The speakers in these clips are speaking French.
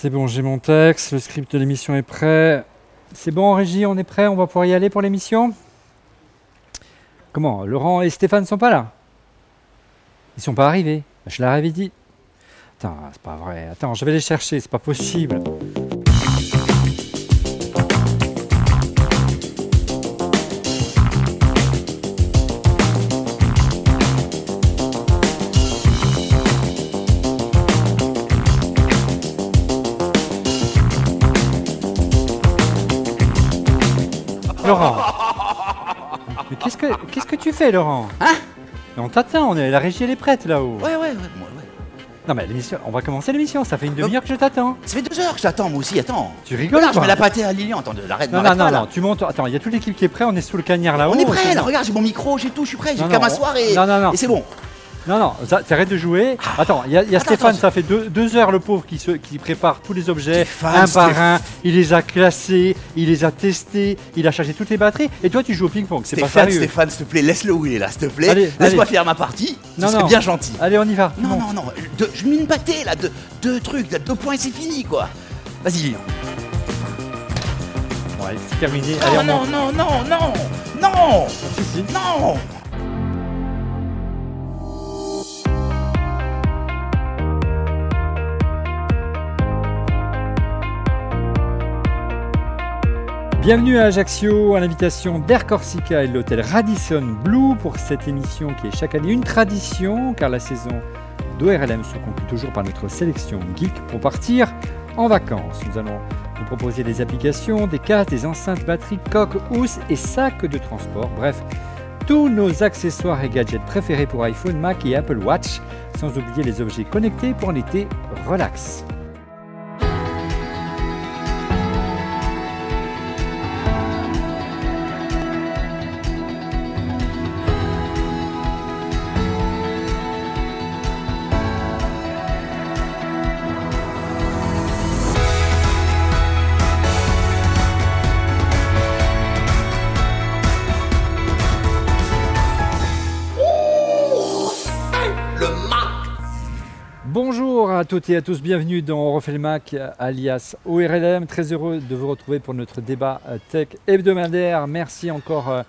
C'est bon, j'ai mon texte, le script de l'émission est prêt. C'est bon, Régie, on est prêt, on va pouvoir y aller pour l'émission? Comment Laurent et Stéphane sont pas là? Ils sont pas arrivés Je leur avais dit. Attends, c'est pas vrai. Attends, je vais les chercher, c'est pas possible. Fais, Laurent Hein On t'attend, on est, la régie elle est prête là-haut. Ouais, ouais, ouais, moi, ouais. Non mais l'émission, on va commencer l'émission, ça fait une demi-heure que je t'attends. Ça fait deux heures que j'attends, moi aussi, attends. Tu rigoles Regarde, je mets la pâtée à Lilian, attends, arrête, Non, non, m'arrête non, pas, non, tu montes. Attends, il y a toute l'équipe qui est prête, on est sous le cagnard là-haut. On est prêt, là, regarde, j'ai mon micro, j'ai tout, je suis prêt, j'ai Non, qu'à non, m'asseoir et... non, non, non. et c'est bon. Non, non, ça- t'arrêtes de jouer. Attends, il y a, il y a Attends, Stéphane, ça fait deux, deux heures le pauvre qui, se, qui prépare tous les objets, Stéphane, un par un. Il les a classés, il les a testés, il a chargé toutes les batteries. Et toi, tu joues au ping-pong, c'est pas Stéphane, sérieux. Stéphane, s'il te plaît, laisse-le où il est là, s'il te plaît. Laisse-moi allez. faire ma partie, ce Non, serait non. bien gentil. Allez, on y va. Non, non, non, deux- je mets une pâtée là, deux, deux trucs, là, deux points et c'est fini quoi. Vas-y, Lilian. C'est terminé. Allez, Non, on non, monte. non, non, non, non, Si, si. non. Bienvenue à Ajaccio, à l'invitation d'Air Corsica et l'hôtel Radisson Blue pour cette émission qui est chaque année une tradition car la saison d'ORLM se conclut toujours par notre sélection geek pour partir en vacances. Nous allons vous proposer des applications, des casques, des enceintes batteries, coques, housses et sacs de transport. Bref, tous nos accessoires et gadgets préférés pour iPhone, Mac et Apple Watch, sans oublier les objets connectés pour un été relax. Toutes et à tous, bienvenue dans On alias ORLM. Très heureux de vous retrouver pour notre débat euh, tech hebdomadaire. Merci encore euh,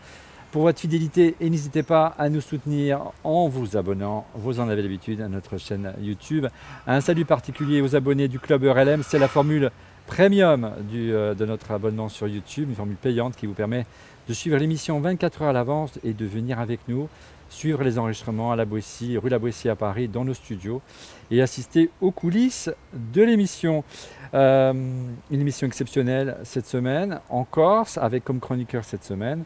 pour votre fidélité et n'hésitez pas à nous soutenir en vous abonnant, vous en avez l'habitude, à notre chaîne YouTube. Un salut particulier aux abonnés du club ORLM, c'est la formule premium euh, de notre abonnement sur YouTube, une formule payante qui vous permet de suivre l'émission 24 heures à l'avance et de venir avec nous suivre les enregistrements à la Boétie, rue La Boétie à Paris, dans nos studios, et assister aux coulisses de l'émission. Euh, une émission exceptionnelle cette semaine, en Corse, avec comme chroniqueur cette semaine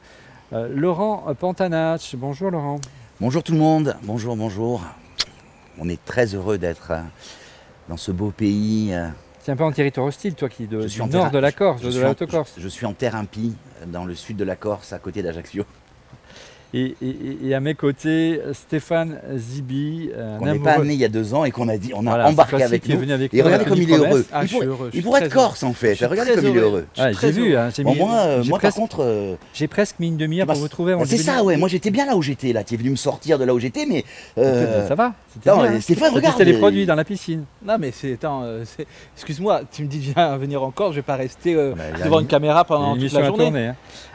euh, Laurent Pantanach. Bonjour Laurent. Bonjour tout le monde, bonjour, bonjour. On est très heureux d'être euh, dans ce beau pays. C'est un peu en territoire hostile, toi qui de, Je du nord de la Corse, je de. Je suis en terre impie, dans le sud de la Corse, à côté d'Ajaccio. Et, et- et à mes côtés, Stéphane Zibi, On n'est pas නේ il y a deux ans et qu'on a dit, on a Voilà, embarqué avec nous. venu avec Et regardez comme il est heureux. Ah, il pourrait, heureux, il pourrait être corse en fait. Regardez comme il est heureux. très j'ai vu, hein, Bon, mis- moi, euh, par presque, contre, euh, j'ai presque mis une demi-heure bah, pour vous trouver. bah, le c'est ça, ouais. Moi j'étais bien là où j'étais. Là, tu es venu me sortir de là où j'étais, mais euh, Ça va c'était non, hein. Stéphane, regarde, testé les euh, produits dans la piscine. Non mais c'est excuse-moi, tu me dis viens venir encore, je vais pas rester Bah, devant une- caméra pendant toute la journée.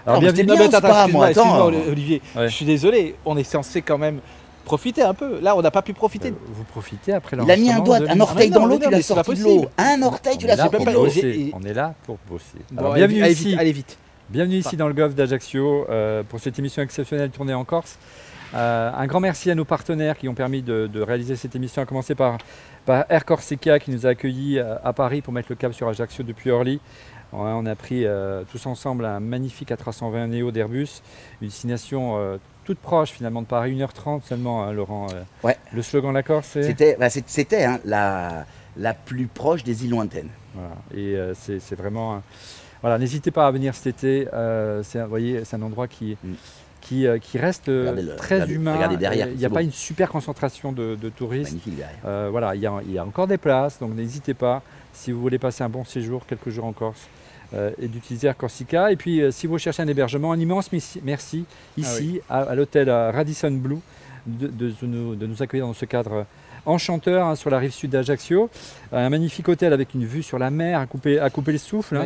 Alors mais bienvenue. bien ou attends, excuse-moi, excuse-moi. Olivier, Ouais. je suis désolé, on est censé quand même profiter un peu. Là, on n'a pas pu profiter. Euh, Vous profitez après Il a mis un doigt, un orteil dans non, l'eau, tu l'as sorti de l'eau. Un orteil, tu l'as sorti de l'eau. On est là pour bosser. Alors, bienvenue ici. allez vite. Bienvenue ici dans le golfe d'Ajaccio euh, pour cette émission exceptionnelle tournée en Corse. Euh, un grand merci à nos partenaires qui ont permis de, de réaliser cette émission, à commencer par, par Air Corsica qui nous a accueillis euh, à Paris pour mettre le cap sur Ajaccio depuis Orly. On a pris euh, tous ensemble un magnifique A320 Neo d'Airbus, une destination euh, toute proche finalement de Paris, 1h30 seulement, hein, Laurent. euh. Ouais. Le slogan de la Corse, c'est? C'était, bah, c'était hein, la, la plus proche des îles lointaines. Voilà. Et euh, c'est vraiment. Voilà, n'hésitez pas à venir cet été. c'est voyez, c'est un endroit qui, Mm. qui, qui reste le- très regardez- humain. regardez derrière, Il n'y a pas beau. une super concentration de, de touristes. Voilà, il y, a, il y a encore des places, donc n'hésitez pas si vous voulez passer un bon séjour, quelques jours en Corse. Euh, et d'utiliser Corsica. Et puis, euh, si vous cherchez un hébergement, un immense merci Ah ici à, à l'hôtel euh, Radisson Blue de, nous, de nous accueillir dans ce cadre Enchanteur hein, sur la rive sud d'Ajaccio. Un magnifique hôtel avec une vue sur la mer à couper, à couper le souffle. hein.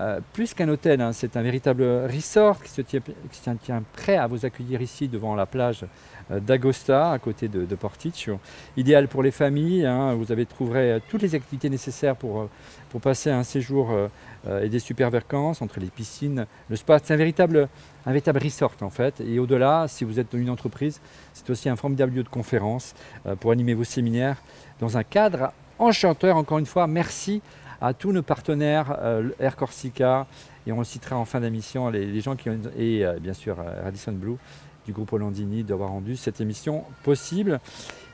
Euh, plus qu'un hôtel, hein, c'est un véritable resort qui se tient, qui se tient- tient prêt à vous accueillir ici devant la plage euh, d'Agosta, à côté de, de Porticcio. Idéal pour les familles, vous avez trouverez toutes les activités nécessaires pour, pour passer un séjour euh, et des super vacances entre les piscines, le spa. C'est un véritable, un véritable resort en fait. Et au-delà, si vous êtes dans une entreprise, c'est aussi un formidable lieu de conférence euh, pour animer vos séminaires dans un cadre enchanteur. Encore une fois, merci à tous nos partenaires, euh, Air Corsica, et on citera en fin d'émission les, gens qui ont, et euh, bien sûr euh, Radisson Blue du groupe Hollandini d'avoir rendu cette émission possible.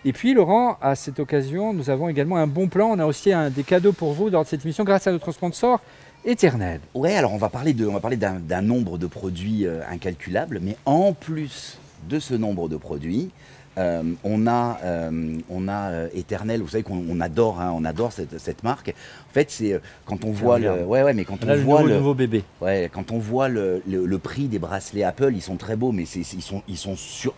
Et puis Laurent, à cette occasion, nous avons également un bon plan. On a aussi des cadeaux pour vous dans cette émission grâce à notre sponsor éternel. Ouais, alors on va parler de, on va parler d'un nombre de produits euh, incalculables, mais en plus de ce nombre de produits, euh, on a, euh, on a euh, Éternel. Vous savez qu'on on adore, hein, on adore cette, cette marque. En fait, c'est quand on voit le, ouais, ouais, mais quand On le voit nouveau, le, nouveau bébé. Ouais, quand on voit le, le- le prix des bracelets Apple, ils sont très beaux, mais ils sont, ils sont sur-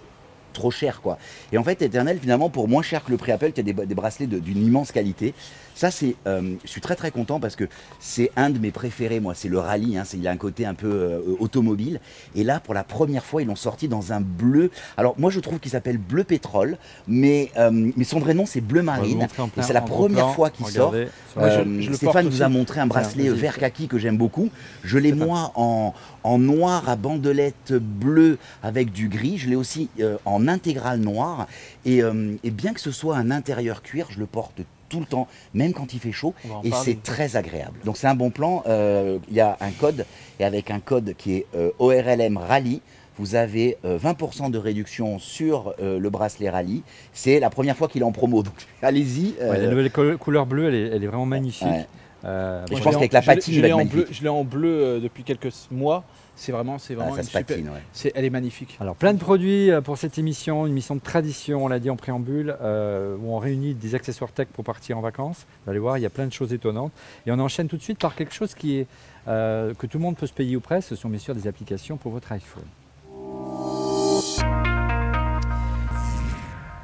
trop chers, quoi. Et en fait, Eternel, finalement, pour moins cher que le prix Apple, tu as des, des bracelets de- d'une immense qualité. Ça, c'est, euh, je suis très très content parce que c'est un de mes préférés, moi. C'est le rallye. hein, il a un côté un peu euh, automobile. Et là, pour la première fois, ils l'ont sorti dans un bleu. Alors, moi, je trouve qu'il s'appelle bleu pétrole, mais, euh, mais son vrai nom, c'est bleu marine. plein- c'est la première plan. fois qu'il sort. Moi, je- je Stéphane vous a montré un bracelet vert kaki que j'aime beaucoup. Je l'ai moi en, en noir à bandelette bleue avec du gris. Je l'ai aussi en intégrale noire. Et, et bien que ce soit un intérieur cuir, je le porte tout le temps, même quand il fait chaud. Et c'est très agréable. Donc c'est un bon plan. Euh, Il y a un code. Et avec un code qui est euh, ORLM Rally, vous avez euh, 20% de réduction sur euh, le bracelet Rally. C'est la première fois qu'il est en promo. Donc allez-y. Ouais, la euh, nouvelle co- couleur bleue, elle est, elle est vraiment magnifique. ouais. Euh, Et bon, je pense qu'avec la patine, je l'ai en bleu, magnifique. je l'ai en bleu euh, depuis quelques mois. C'est vraiment, c'est Ah, vraiment ça une se super. patine. ouais. C'est, elle est magnifique. Alors plein de produits euh, pour cette émission, une émission de tradition, on l'a dit en préambule, euh, où on réunit des accessoires tech pour partir en vacances. Vous allez voir, il y a plein de choses étonnantes. Et on enchaîne tout de suite par quelque chose qui est, euh, que tout le monde peut se payer ou presque, ce sont bien sûr des applications pour votre iPhone.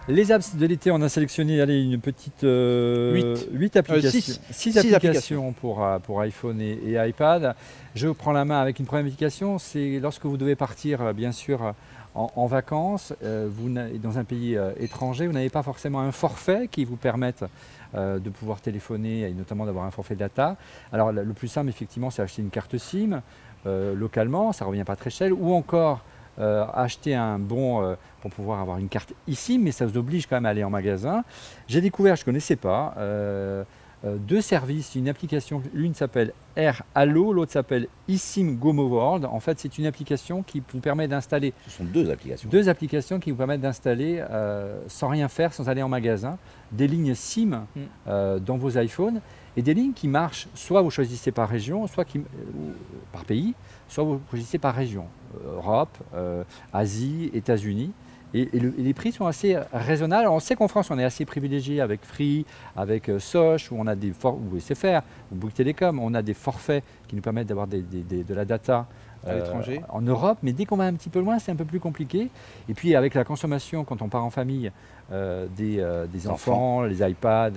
Les apps de l'été, on a sélectionné allez, une petite euh, Huit. huit applications, applications, pour, euh, pour iPhone et, et iPad. Je prends la main avec une première application, c'est lorsque vous devez partir, euh, bien sûr, euh, en, en vacances, euh, vous dans un pays euh, étranger, vous n'avez pas forcément un forfait qui vous permette euh, de pouvoir téléphoner et notamment d'avoir un forfait data. Alors le plus simple, effectivement, c'est acheter une carte SIM euh, localement, ça ne revient pas très cher, ou encore euh, acheter un bon euh, pour pouvoir avoir une carte ici, mais ça vous oblige quand même à aller en magasin. J'ai découvert, je ne connaissais pas, euh, euh, deux services, une application, l'une s'appelle Air Allo, l'autre s'appelle eSIM Gomo World. En fait, c'est une application qui vous permet d'installer Ce sont deux applications. deux applications qui vous permettent d'installer euh, sans rien faire, sans aller en magasin, des lignes SIM Mm. euh, dans vos iPhones et des lignes qui marchent, soit vous choisissez par région, soit qui, par pays, soit vous choisissez par région, Euh, Europe, euh, Asie, États-Unis. Et, et le- et les prix sont assez raisonnables. Alors, on sait qu'en France, on est assez privilégié avec Free, avec euh, Soch, où on a des ou SFR, ou Bouygues Télécom, on a des forfaits qui nous permettent d'avoir des- des- des- de la data À l'étranger. en Europe, mais dès qu'on va un petit peu loin, c'est un peu plus compliqué. Et puis avec la consommation, quand on part en famille, euh, des, euh, des enfants, les iPads,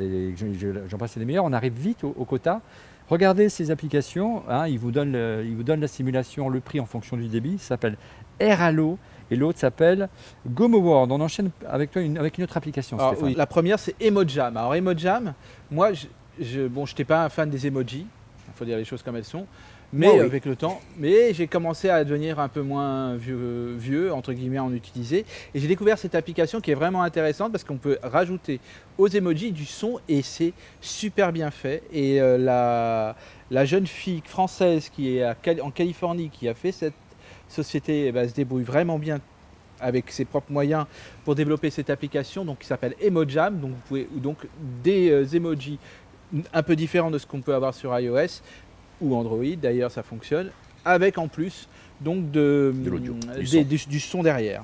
j'en passe les meilleurs, on arrive vite au, au quota. Regardez ces applications, hein, ils, vous donnent le- ils vous donnent la simulation, le prix en fonction du débit, ça s'appelle AirAllo et l'autre s'appelle Gomo World. On enchaîne avec toi une, avec une autre application, Alors, oui, la première, c'est Emojam. Alors, Emojam, moi, je, je, bon, je n'étais pas un fan des emojis. Il faut dire les choses comme elles sont. Mais oui. avec le temps, mais j'ai commencé à devenir un peu moins vieux, vieux entre guillemets, à en utiliser. Et j'ai découvert cette application qui est vraiment intéressante parce qu'on peut rajouter aux emojis du son et c'est super bien fait. Et euh, la, la jeune fille française qui est à en Californie, qui a fait cette société, eh ben, se débrouille vraiment bien avec ses propres moyens pour développer cette application donc, qui s'appelle Emojam. Donc, vous pouvez, donc des euh, emojis un peu différents de ce qu'on peut avoir sur iOS ou Android, d'ailleurs ça fonctionne, avec en plus donc de, De l'audio, des- du son. du, du son derrière.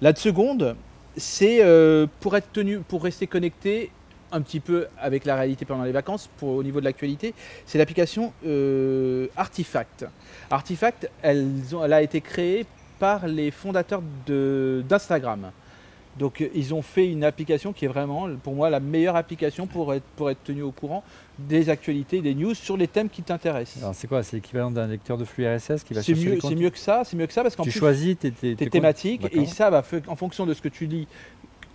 La seconde, c'est euh, pour être tenu, pour rester connecté un petit peu avec la réalité pendant les vacances, pour, au niveau de l'actualité, c'est l'application euh, Artifact. Artifact, elle a été créée par les fondateurs de- d'Instagram. Donc euh, ils ont fait une application qui est vraiment, pour moi, la meilleure application pour être, pour être tenu au courant des actualités, des news sur les thèmes qui t'intéressent. Alors c'est quoi? C'est l'équivalent d'un lecteur de flux RSS qui va C'est mieux, c'est mieux que ça, c'est mieux que ça parce qu'en Tu plus choisis tes, tes, tes tes thématiques et ils savent en fonction de ce que tu lis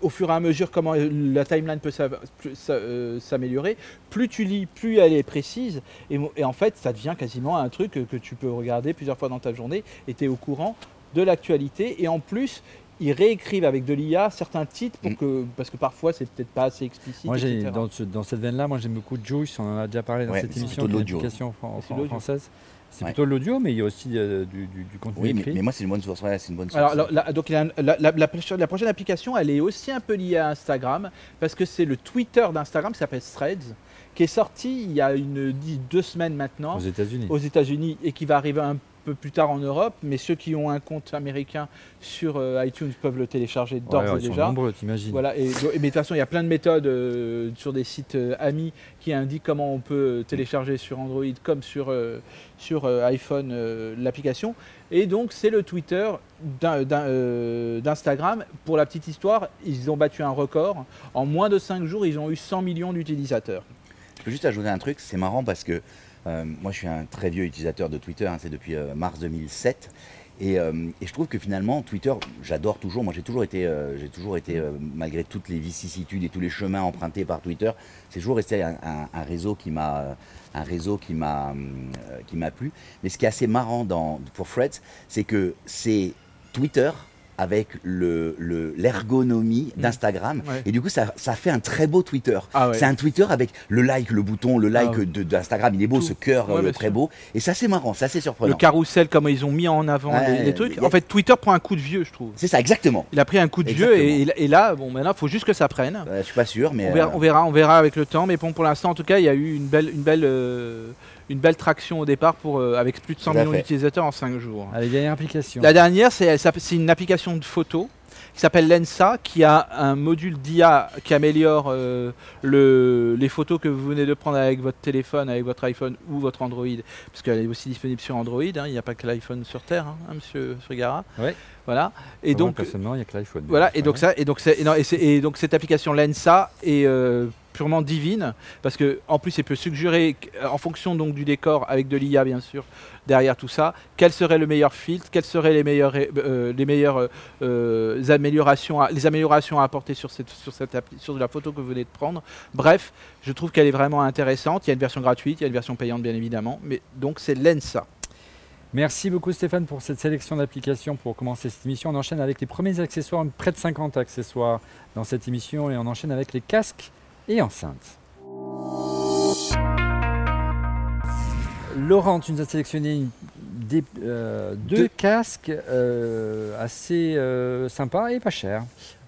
au fur et à mesure comment la timeline peut euh, s'améliorer. Plus tu lis, plus elle est précise et, et en fait ça devient quasiment un truc que, que tu peux regarder plusieurs fois dans ta journée et tu es au courant de l'actualité et en plus ils réécrivent avec de l'IA certains titres pour Mm. que, parce que parfois c'est peut-être pas assez explicite. Moi, etc. dans, ce- dans cette veine-là, moi j'aime beaucoup Juice, on en a déjà parlé dans Ouais, cette c'est émission, plutôt de l'application fran- C'est fran- l'audio. française. C'est Ouais. plutôt de l'audio, mais il y a aussi euh, du, du- du contenu Oui, mais, écrit. mais moi, c'est une bonne source. Ouais, c'est une bonne source. Alors, la, donc, la, la- la prochaine- la prochaine application, elle est aussi un peu liée à Instagram, parce que c'est le Twitter d'Instagram qui s'appelle Threads, qui est sorti il y a une, deux semaines maintenant aux États-Unis. aux États-Unis et qui va arriver un peu plus tard en Europe. Mais ceux qui ont un compte américain sur euh, iTunes peuvent le télécharger d'ores ouais, et ils sont déjà. nombreux, t'imagines. Voilà, et, mais de toute façon, il y a plein de méthodes euh, sur des sites euh, amis qui indiquent comment on peut télécharger sur Android comme sur, euh, sur euh, iPhone euh, l'application. Et donc, c'est le Twitter d'In- d'In- euh, d'Instagram. Pour la petite histoire, ils ont battu un record. En moins de 5 jours, ils ont eu 100 millions d'utilisateurs. Je peux juste ajouter un truc, c'est marrant parce que euh, moi je suis un très vieux utilisateur de Twitter, hein, c'est depuis euh, mars 2007. Et, euh, et je trouve que finalement Twitter, j'adore toujours. Moi j'ai toujours été, euh, toujours été euh, malgré toutes les vicissitudes et tous les chemins empruntés par Twitter, c'est toujours resté un, réseau qui m'a, euh, un réseau qui m'a, euh, qui plu. Mais ce qui est assez marrant pour Threads, c'est que c'est Twitter avec le, le- l'ergonomie d'Instagram. Ouais. Et du coup, ça, ça fait un très beau Twitter. Ah ouais. C'est un Twitter avec le like, le bouton, le like Ah ouais. d'Instagram. Il est beau, Tout. ce cœur euh, très sûr. beau. Et ça, c'est marrant, ça, c'est Le surprenant. carrousel, comment ils ont mis en avant les, les trucs. En fait, Twitter prend un coup de vieux, je trouve. C'est ça, exactement. Il a pris un coup de vieux et, et là, bon, maintenant, il faut juste que ça prenne. Je suis pas sûr, mais. On verra, euh, on verra, on verra avec le temps, mais bon, pour l'instant, en tout cas, il y a eu une belle, une belle, euh, une belle traction au départ pour, euh, avec plus de 100 Tout à millions d'utilisateurs en 5 jours. Allez, dernière application. La dernière, c'est une application de photo qui s'appelle Lensa, qui a un module d'IA qui améliore euh, le, les photos que vous venez de prendre avec votre téléphone, avec votre iPhone ou votre Android, parce qu'elle est aussi disponible sur Android. hein, il n'y a pas que l'iPhone sur Terre, hein, hein, Monsieur Frigara. Ouais. Voilà. Et Moi, donc, personnellement, il n'y a que l'iPhone. voilà, et donc ça, et donc, c'est- et non, et c'est- et donc cette application Lensa est euh, purement divine parce que en plus, elle peut suggérer euh, en fonction donc du décor avec de l'IA bien sûr derrière tout ça, quel serait le meilleur filtre, quelles seraient les meilleures, euh, les meilleures euh, euh, améliorations, à, les améliorations à apporter sur cette, sur cette sur la photo que vous venez de prendre. Bref, je trouve qu'elle est vraiment intéressante. Il y a une version gratuite, il y a une version payante bien évidemment, mais donc c'est Lensa. Merci beaucoup Stéphane pour cette sélection d'applications pour commencer cette émission. On enchaîne avec les premiers accessoires, près de 50 accessoires dans cette émission et on enchaîne avec les casques et enceintes. Laurent, tu nous as sélectionné des- euh, deux, Deux. casques euh, assez euh, sympas et pas chers.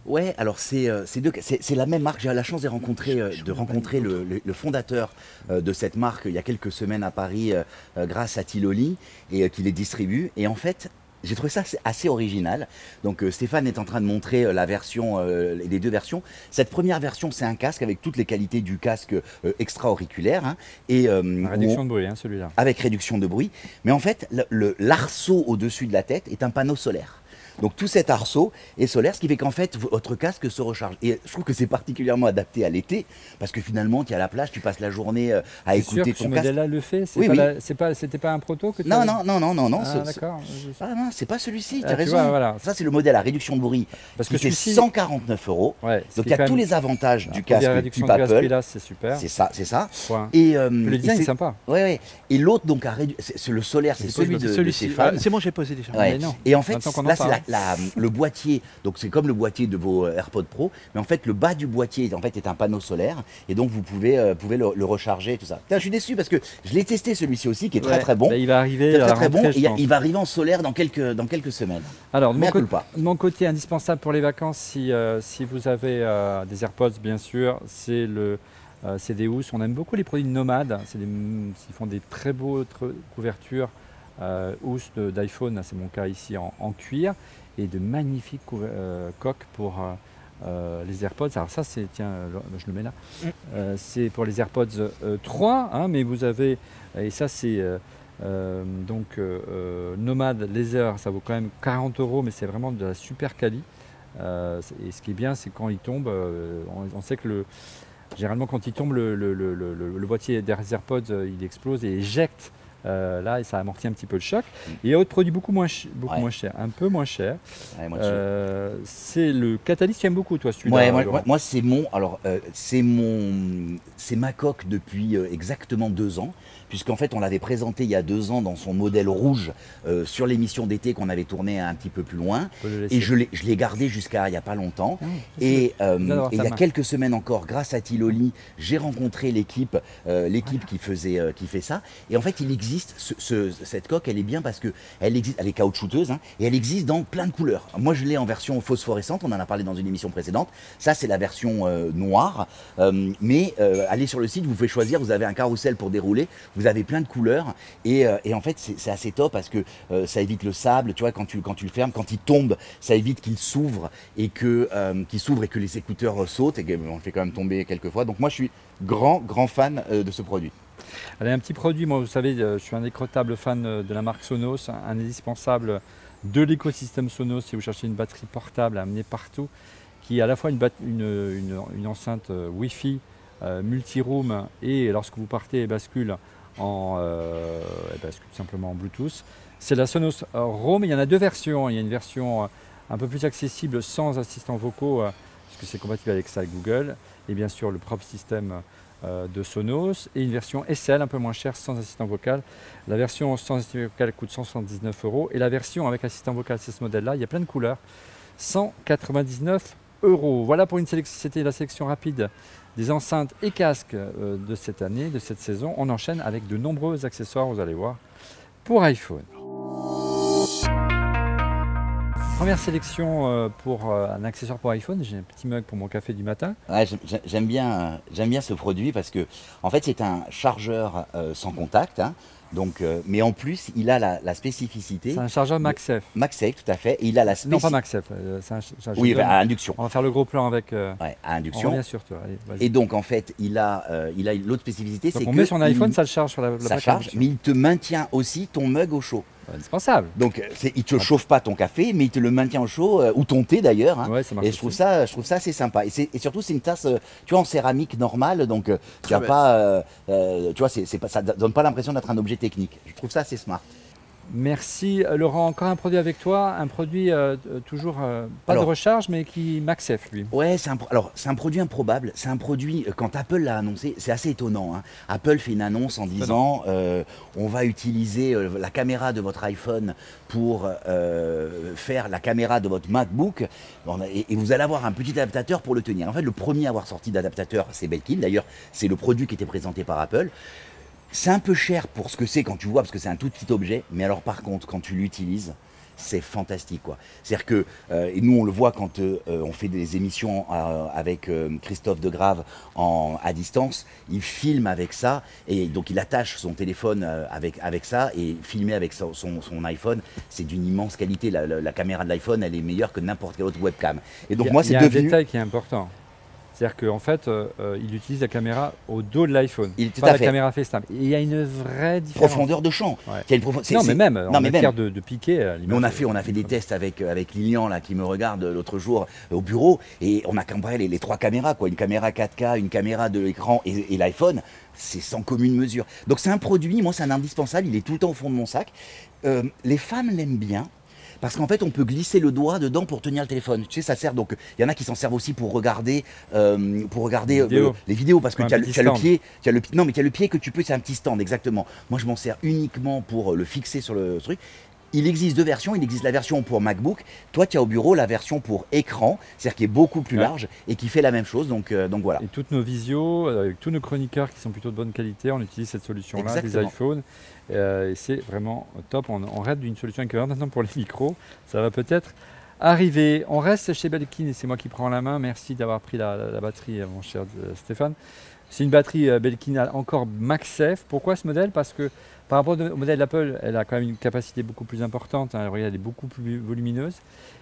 Ouais, alors c'est deux- la même marque. J'ai eu la chance de rencontrer, de rencontrer le, le- le fondateur de cette marque il y a quelques semaines à Paris grâce à Tiloli et qui les distribue. Et en fait, j'ai trouvé ça assez, original. Donc euh, Stéphane est en train de montrer euh, la version, euh, les deux versions. Cette première version, c'est un casque avec toutes les qualités du casque euh, extra-auriculaire hein, et réduction on- de bruit, hein, celui-là. avec réduction de bruit. Mais en fait, le- le- l'arceau au-dessus de la tête est un panneau solaire. Donc tout cet arceau est solaire, ce qui fait qu'en fait votre casque se recharge. Et je trouve que c'est particulièrement adapté à l'été, parce que finalement tu es à la plage, tu passes la journée euh, à C'est sûr écouter que ce ton casque. modèle-là le fait. C'est Oui, pas oui. la- c'est pas, c'était pas un proto que tu Non, non, non, non, non, non. Ah, ce- ce- d'accord. Ah non, c'est pas celui-ci, Ah, tu as raison. vois, voilà. Ça c'est le modèle à réduction de bruit. Parce qui que celui-ci- 149 euros. Ouais, ce Donc il y a tous les avantages du casque réduction type Apple. c'est super. C'est ça, c'est ça. Et, euh, Le design est c'est- sympa. Ouais, ouais. Et l'autre donc à c'est c'est le solaire, c'est celui de, Celui-ci. Stéphane. Ah, c'est bon, j'ai posé déjà. Ouais. Mais non. Et en fait, là, c'est la- la- le boîtier. Donc, c'est comme le boîtier de vos euh, AirPods Pro. Mais en fait, le bas du boîtier, en fait, est un panneau solaire. Et donc, vous pouvez, euh, pouvez le, le recharger et tout ça. Putain, je suis déçu parce que je l'ai testé celui-ci aussi, qui est très Ouais. très bon. Bah, il va arriver Très très, bon. rentrée, il, va arriver en solaire dans quelques, dans quelques semaines. Alors, de mon, de mon côté, indispensable pour les vacances, si, euh, si vous avez euh, des AirPods, bien sûr, c'est le housses. On aime beaucoup les produits de Nomade. C'est des, ils font des très beaux couvertures euh, housses de- d'iPhone. C'est mon cas ici en, en cuir et de magnifiques euh, coques pour euh, les AirPods. Alors ça, c'est tiens, je le mets là. Mm. C'est pour les AirPods euh, 3, hein, mais vous avez et ça c'est donc Nomad Laser, ça vaut quand même 40 euros, mais c'est vraiment de la super quali. Et ce qui est bien, c'est quand il tombe, on, on sait que le, généralement quand il tombe, le, boîtier des AirPods, il explose et éjecte. Euh, là, et ça amortit un petit peu le choc. Et il y a autre produit beaucoup moins, ch- beaucoup Ouais. moins cher, un peu moins cher. Ouais, Euh, c'est le Catalyst, tu aimes beaucoup, toi, celui-là. Ouais, moi- moi, c'est mon, alors euh, c'est mon, c'est ma coque depuis euh, exactement deux ans, puisqu'en fait on l'avait présenté il y a deux ans dans son modèle rouge euh, sur l'émission d'été qu'on avait tourné un petit peu plus loin, et je l'ai, gardé jusqu'à il y a pas longtemps. Ah, Et, euh, et il y a quelques semaines encore, grâce à Tiloli, j'ai rencontré l'équipe, euh, l'équipe qui faisait, qui fait ça. Et en fait, il existe ce- ce- cette coque, elle est bien parce que elle existe, elle est caoutchouteuse hein, et elle existe dans plein de couleurs. Moi, je l'ai en version phosphorescente. On en a parlé dans une émission précédente. Ça, c'est la version noire. Mais allez sur le site, vous pouvez choisir. Vous avez un carrousel pour dérouler. Vous avez plein de couleurs. Et, euh, et en fait, c'est assez top parce que euh, ça évite le sable. Tu vois, quand tu, quand tu le fermes, quand il tombe, ça évite qu'il s'ouvre et que euh, qu'il s'ouvre et que les écouteurs sautent. Et on le fait quand même tomber quelques fois. Donc moi, je suis grand, grand fan de ce produit. Allez, un petit produit, moi vous savez, je suis un décrottable fan de la marque Sonos, un indispensable de l'écosystème Sonos si vous cherchez une batterie portable à amener partout, qui est à la fois une, une, une- enceinte Wi-Fi multi-room et lorsque vous partez, elle bascule, en, euh, elle bascule simplement en Bluetooth. C'est la Sonos Roam, il y en a deux versions, il y a une version euh, un peu plus accessible sans assistant vocaux, euh, puisque c'est compatible avec ça Google, et bien sûr le propre système de Sonos et une version SL un peu moins chère sans assistant vocal. La version sans assistant vocal coûte 179 euros et la version avec assistant vocal, c'est ce modèle-là. Il y a plein de couleurs. 199 Voilà pour une sélection. C'était la sélection rapide des enceintes et casques euh, de cette année, de cette saison. On enchaîne avec de nombreux accessoires, vous allez voir, pour iPhone. Première sélection euh, pour euh, un accessoire pour iPhone. J'ai un petit mug pour mon café du matin. J'aime- bien, j'aime bien ce produit parce que, en fait, c'est un chargeur sans contact. hein. Donc, euh, mais en plus, il a la, la spécificité. C'est un chargeur MagSafe. MagSafe, tout à fait. Et il a la Non, spécificité. pas MagSafe. euh, c'est un ch- chargeur- Oui, bah, à induction. On va faire le gros plan avec. euh, Ouais, à on induction. revient sur toi. Allez. Et donc, en fait, il a, euh, il a l'autre spécificité, c'est on que met son iPhone, il- ça le charge sur la, la ça charge, mais il te maintient aussi ton mug au chaud. Indispensable. Donc, euh, c'est- il te chauffe pas ton café, mais il te le maintient au chaud, euh, ou ton thé d'ailleurs. hein. Ouais, ça marche. Et je trouve aussi. ça, je trouve ça assez sympa. Et, c'est- et surtout, c'est une tasse, euh, tu vois, en céramique normale, donc tu Très as pas, euh, euh, tu vois, c'est, c'est pas, ça donne pas l'impression d'être un objet technique. Je trouve ça assez smart. Merci euh, Laurent. Encore un produit avec toi, un produit euh, euh, toujours euh, pas Alors- de recharge, mais qui MagSafe lui. Ouais, c'est un, alors c'est un produit improbable. C'est un produit quand Apple l'a annoncé, c'est assez étonnant. hein. Apple fait une annonce en disant euh, on va utiliser la caméra de votre iPhone pour faire la caméra de votre MacBook et, et vous allez avoir un petit adaptateur pour le tenir. En fait, le premier à avoir sorti d'adaptateur, c'est Belkin. D'ailleurs, c'est le produit qui était présenté par Apple. C'est un peu cher pour ce que c'est quand tu vois, parce que c'est un tout petit objet. Mais alors, par contre, quand tu l'utilises, c'est fantastique, quoi. C'est-à-dire que, euh, et nous, on le voit quand euh, euh, on fait des émissions euh, avec Christophe Degrave en, à distance. Il filme avec ça, et donc il attache son téléphone avec, avec ça, et filmer avec son, son- son iPhone, c'est d'une immense qualité. La, la- la caméra de l'iPhone, elle est meilleure que n'importe quelle autre webcam. Et donc, Il moi, il y c'est a un devenu. détail qui est important. C'est-à-dire qu'en fait, euh, euh, il utilise la caméra au dos de l'iPhone, Il- pas la fait. caméra FaceTime. Et il y a une vraie différence. Profondeur de champ. Ouais. Il y a une c'est- Non, mais même en non, mais matière même. de, de piqué. Mais on a fait, on a fait des tests avec, euh, avec Lilian là, qui me regarde euh, l'autre jour euh, au bureau et on a comparé les, les trois caméras, quoi. Une caméra 4K, une caméra de l'écran et, et l'iPhone. C'est sans commune mesure. Donc c'est un produit, moi c'est un indispensable, il est tout le temps au fond de mon sac. Euh, les femmes l'aiment bien. Parce qu'en fait, on peut glisser le doigt dedans pour tenir le téléphone. Tu sais, ça sert donc. Il y en a qui s'en servent aussi pour regarder, euh, pour regarder euh, les vidéos, parce que tu as, le- as pied, tu as le, non mais tu as le pied que tu peux, c'est un petit stand exactement. Moi, je m'en sers uniquement pour euh, le fixer sur le truc. Il existe deux versions. Il existe la version pour MacBook. Toi, tu as au bureau la version pour écran, c'est-à-dire qui est beaucoup plus Ouais. large et qui fait la même chose. Donc, euh, donc voilà. Et toutes nos visios, avec tous nos chroniqueurs qui sont plutôt de bonne qualité, on utilise cette solution-là, des iPhones. Euh, c'est vraiment top. On, on reste d'une solution équivalente maintenant pour les micros. Ça va peut-être arriver. On reste chez Belkin et c'est moi qui prends la main. Merci d'avoir pris la, batterie, euh, mon cher euh, Stéphane. C'est une batterie euh, Belkin encore MagSafe. Pourquoi ce modèle? Parce que par rapport au modèle Apple, elle a quand même une capacité beaucoup plus importante. hein. Elle est beaucoup plus volumineuse.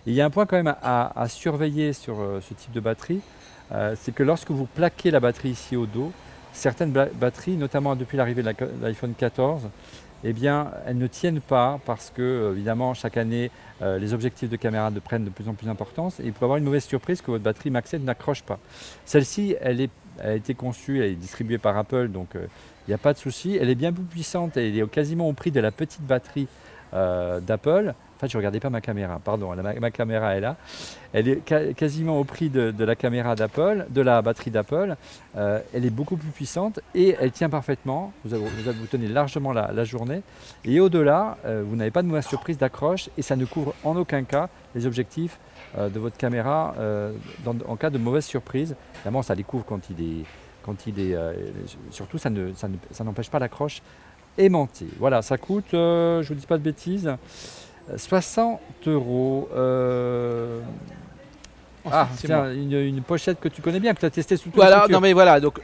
Il y a un point quand même à, surveiller sur ce type de batterie. C'est que lorsque vous plaquez la batterie ici au dos, certaines ba- batteries, notamment depuis l'arrivée de l'iPhone 14, eh bien, elles ne tiennent pas parce que, évidemment, chaque année, euh, les objectifs de caméra prennent de plus en plus d'importance et il peut avoir une mauvaise surprise que votre batterie MagSafe n'accroche pas. Celle-ci, elle, a été conçue, elle est distribuée par Apple, donc euh, il n'y a pas de souci. Elle est bien plus puissante, elle est quasiment au prix de la petite batterie euh, d'Apple. En fait, je ne regardais pas ma caméra, pardon, ma, caméra est là. Elle est quasiment au prix de, la caméra d'Apple, de la batterie d'Apple. Euh, elle est beaucoup plus puissante et elle tient parfaitement. Vous, vous, tenez largement la, journée. Et au-delà, euh, vous n'avez pas de mauvaise surprise d'accroche et ça ne couvre en aucun cas les objectifs euh, de votre caméra en cas de mauvaise surprise. Évidemment, ça les couvre quand il est. Quand il est surtout, ça ne- ça ne- ça n'empêche pas l'accroche aimantée. Voilà, ça coûte, je ne vous dis pas de bêtises, 60 euros. Euh, ah, Ensuite, c'est tiens, une, une pochette que tu connais bien, que tu as testé sous toute Voilà, non mais voilà, donc.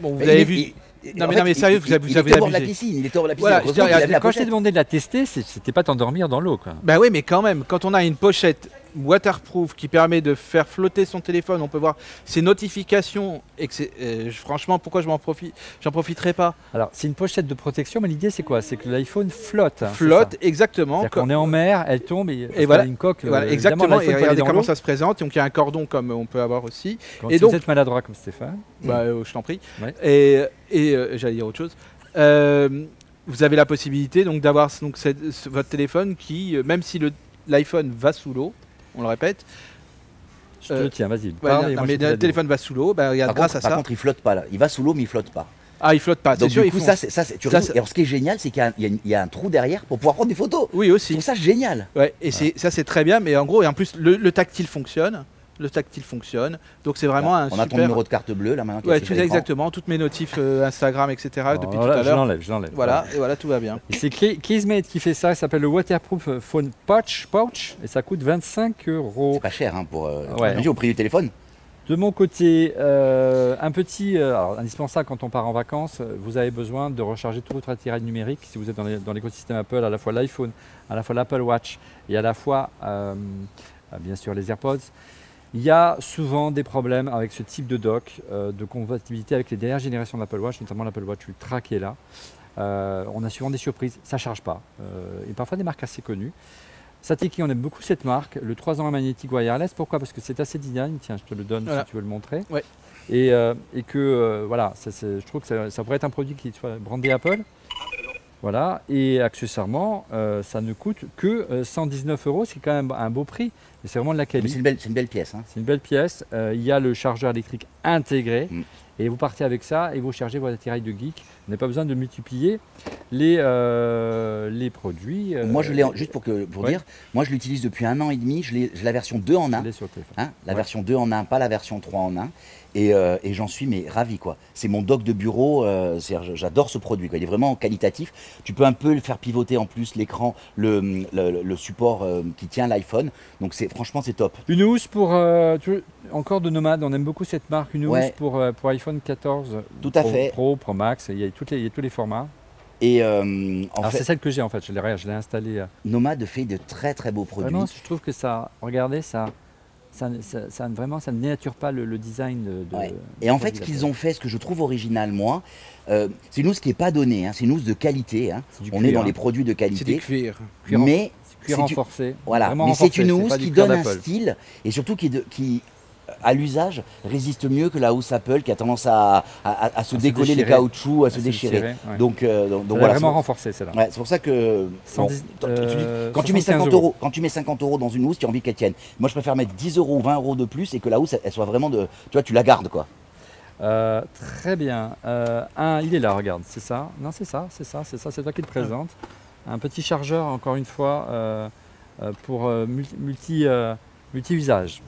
Bon, vous Il avez vu. il- Non, mais fait, non, mais il- sérieux, il- vous avez- il vous avez était de la abusé. piscine, il était bord de la piscine. Voilà, Quand je t'ai demandé de la tester, c'était pas t'endormir dans l'eau. quoi. Bah oui, mais quand même, quand on a une pochette waterproof qui permet de faire flotter son téléphone, on peut voir ses notifications et que c'est euh, franchement pourquoi je m'en profite j'en profiterai pas? Alors, c'est une pochette de protection, mais l'idée c'est quoi? C'est que l'iPhone flotte. hein, Flotte exactement. C'est-à-dire comme- qu'on est en mer, elle tombe et, parce voilà. une coque. Voilà, euh, exactement, et regardez comment ça se présente. Donc il y a un cordon comme on peut avoir aussi. Quand Et si donc- vous êtes maladroit comme Stéphane. Bah, euh, je t'en prie. Ouais. Et, et euh, j'allais dire autre chose. Euh, vous avez la possibilité donc d'avoir donc cette- votre téléphone qui, même si l'iPhone va sous l'eau, on le répète, Je te Euh, tiens, vas-y. ouais, non, mais je le téléphone va sous l'eau, bah, regarde, Par grâce contre, à par ça. contre, il flotte pas là. Il va sous l'eau, mais il flotte pas. Ah, il flotte pas. Donc sûr, du coup, font- ça, ça, tu ça, Et alors, ce qui est génial, c'est qu'il y a un- y, y a trou derrière pour pouvoir prendre des photos. Oui Je aussi. trouve ça génial. Ouais, et ça c'est très bien, mais en gros et en plus le, le tactile fonctionne, le tactile fonctionne, donc c'est vraiment un On a ton numéro de carte bleue là maintenant. Ouais, tout exactement, toutes mes notifs euh, Instagram, etc. Alors depuis tout à Je l'heure. l'enlève, je l'enlève. Voilà, et voilà, tout va bien. C'est Keysmate qui fait ça, ça s'appelle le Waterproof Phone Pouch, pouch et ça coûte 25 euros. C'est pas cher hein, pour. euh, Ouais. au prix du téléphone. De mon côté, euh, un petit, euh, alors, indispensable quand on part en vacances, vous avez besoin de recharger tout votre attirail numérique. Si vous êtes dans l'écosystème Apple, à la fois l'iPhone, à la fois l'Apple Watch et à la fois, euh, bien sûr, les AirPods. Il y a souvent des problèmes avec ce type de dock, euh, de compatibilité avec les dernières générations d'Apple Watch, notamment l'Apple Watch Ultra qui est là. Euh, on a souvent des surprises, ça ne charge pas. Euh, et parfois des marques assez connues. Sateki, on aime beaucoup cette marque, le 3 ans magnétique wireless. Pourquoi? Parce que c'est assez dynamique. Tiens, je te le donne Voilà. si tu veux le montrer. Ouais. Et, euh, et que voilà, ça, je trouve que ça, ça pourrait être un produit qui soit brandé Apple. Voilà, et accessoirement, euh, ça ne coûte que euh, 119 euros, c'est quand même un beau prix, mais c'est vraiment de la qualité. C'est une belle, c'est une belle pièce. hein. C'est une belle pièce. Euh, il y a le chargeur électrique intégré. Mm. Et vous partez avec ça et vous chargez votre attirail de geek. Vous n'avez pas besoin de multiplier les, euh, les produits. euh, Moi, je l'ai juste pour, que, pour Ouais. dire, moi je l'utilise depuis un an et demi. Je l'ai- J'ai la version 2 en je 1. l'ai sur le téléphone. Hein, la Ouais. version 2 en 1, pas la version 3 en 1. Et, euh, et j'en suis mais ravi quoi. C'est mon dock de bureau, euh, j'adore ce produit. Quoi. Il est vraiment qualitatif. Tu peux un peu le faire pivoter en plus l'écran, le, le- le support euh, qui tient l'iPhone. Donc c'est franchement c'est top. Une housse pour. tu- encore de Nomade, on aime beaucoup cette marque. Une Ouais. housse pour, pour iPhone 14. Tout à Pro, fait. Pro, Pro Max, il y a, toutes les, il y a tous les formats. Et euh, en Alors fait, c'est celle que j'ai en fait, je l'ai regarde, je l'ai installée. euh. Nomad fait de très très beaux produits. Vraiment, je trouve que ça. Regardez, ça. Ça, ça, ça- vraiment, ça ne dénature pas le, le design de. de- Ouais. du Et en fait, ce qu'ils ont fait, ce que je trouve original, moi, euh, c'est une housse qui n'est pas donnée, hein, c'est une housse de qualité. hein. On cuir, est dans hein. les produits de C'est du qualité. cuir. cuir Mais renforcé. Voilà, mais c'est une housse qui donne un style et surtout qui, de- qui, à l'usage, résiste mieux que la housse Apple qui a tendance à, à- à se décoller les déchirer. caoutchoups, à se se déchirer. déchirer, ouais. Donc, euh, donc, donc voilà. vraiment c'est- renforcée, celle-là. ouais, c'est pour ça que bon, 110, tu- tu- euh, quand tu mets 75 50 euros, quand tu mets 50 euros dans une housse, tu as envie qu'elle tienne. Moi, je préfère mettre 10 euros ou 20 euros de plus et que la housse, elle, elle soit vraiment de, tu vois, tu la gardes quoi. Euh, très bien. Un, il est là, regarde, c'est ça. Non, c'est ça, c'est ça, c'est ça, c'est toi qui le présente. Un petit chargeur, encore une fois, pour multi, multi, multi-usage.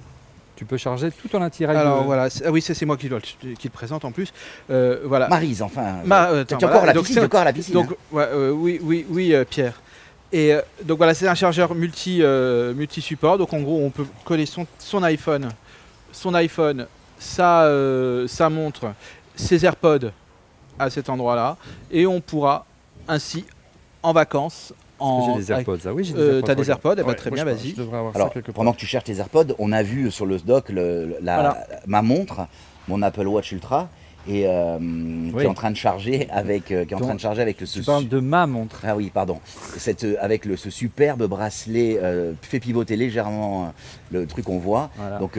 Tu peux charger tout en attirail. Alors de- voilà, ah oui, c'est moi qui, le- qui le présente en plus. Euh, voilà. Marise, enfin. Ma- euh, euh, encore à la. Donc, piscine, encore à la piscine. Donc hein. ouais, euh, oui, oui, oui, euh, Pierre. Et euh, donc voilà, c'est un chargeur multi, euh, multi-support. Donc en gros, on peut coller son, son iPhone, son iPhone, sa, euh, sa montre, ses AirPods à cet endroit-là, et on pourra ainsi en vacances. En, J'ai des AirPods. Ah oui, j'ai des Euh, AirPods. t'as des. AirPods Eh ben, très bien, vas-y. Alors, pendant que tu cherches tes AirPods, on a vu sur le dock le- la, Voilà. ma montre, mon Apple Watch Ultra, et euh, qui est en train de charger avec, euh, qui est en Donc, train de charger avec le Tu ce de ma montre. ah oui, pardon. Cette, euh, avec le, ce superbe bracelet euh, fait pivoter légèrement le truc qu'on voit. Voilà. Donc,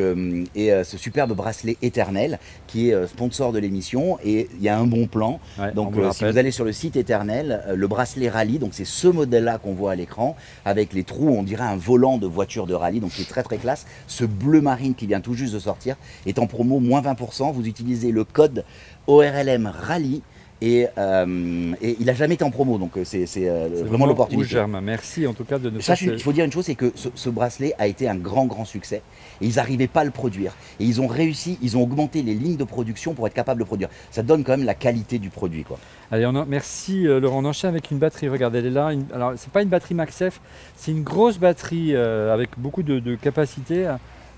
et ce superbe bracelet éternel qui est sponsor de l'émission. Et il y a un bon plan. Ouais, Donc vous si vous allez sur le site éternel, le bracelet rallye, donc c'est ce modèle-là qu'on voit à l'écran, avec les trous, on dirait un volant de voiture de rallye, donc c'est très très classe. Ce bleu marine qui vient tout juste de sortir est en promo moins 20%. Vous utilisez le code ORLM rallye. Et, euh, et il n'a jamais été en promo, donc euh, c'est euh, C'est vraiment l'opportunité. Merci en tout cas de nous il faut dire une chose, c'est que ce, ce bracelet a été un grand, grand succès. Et ils n'arrivaient pas à le produire. Et ils ont réussi, ils ont augmenté les lignes de production pour être capables de le produire. Ça donne quand même la qualité du produit. Quoi. Allez, on en- merci euh, Laurent. On enchaîne avec une batterie. Regardez, elle est là. Une- alors, c'est pas une batterie MagSafe, c'est une grosse batterie avec beaucoup de, de capacité.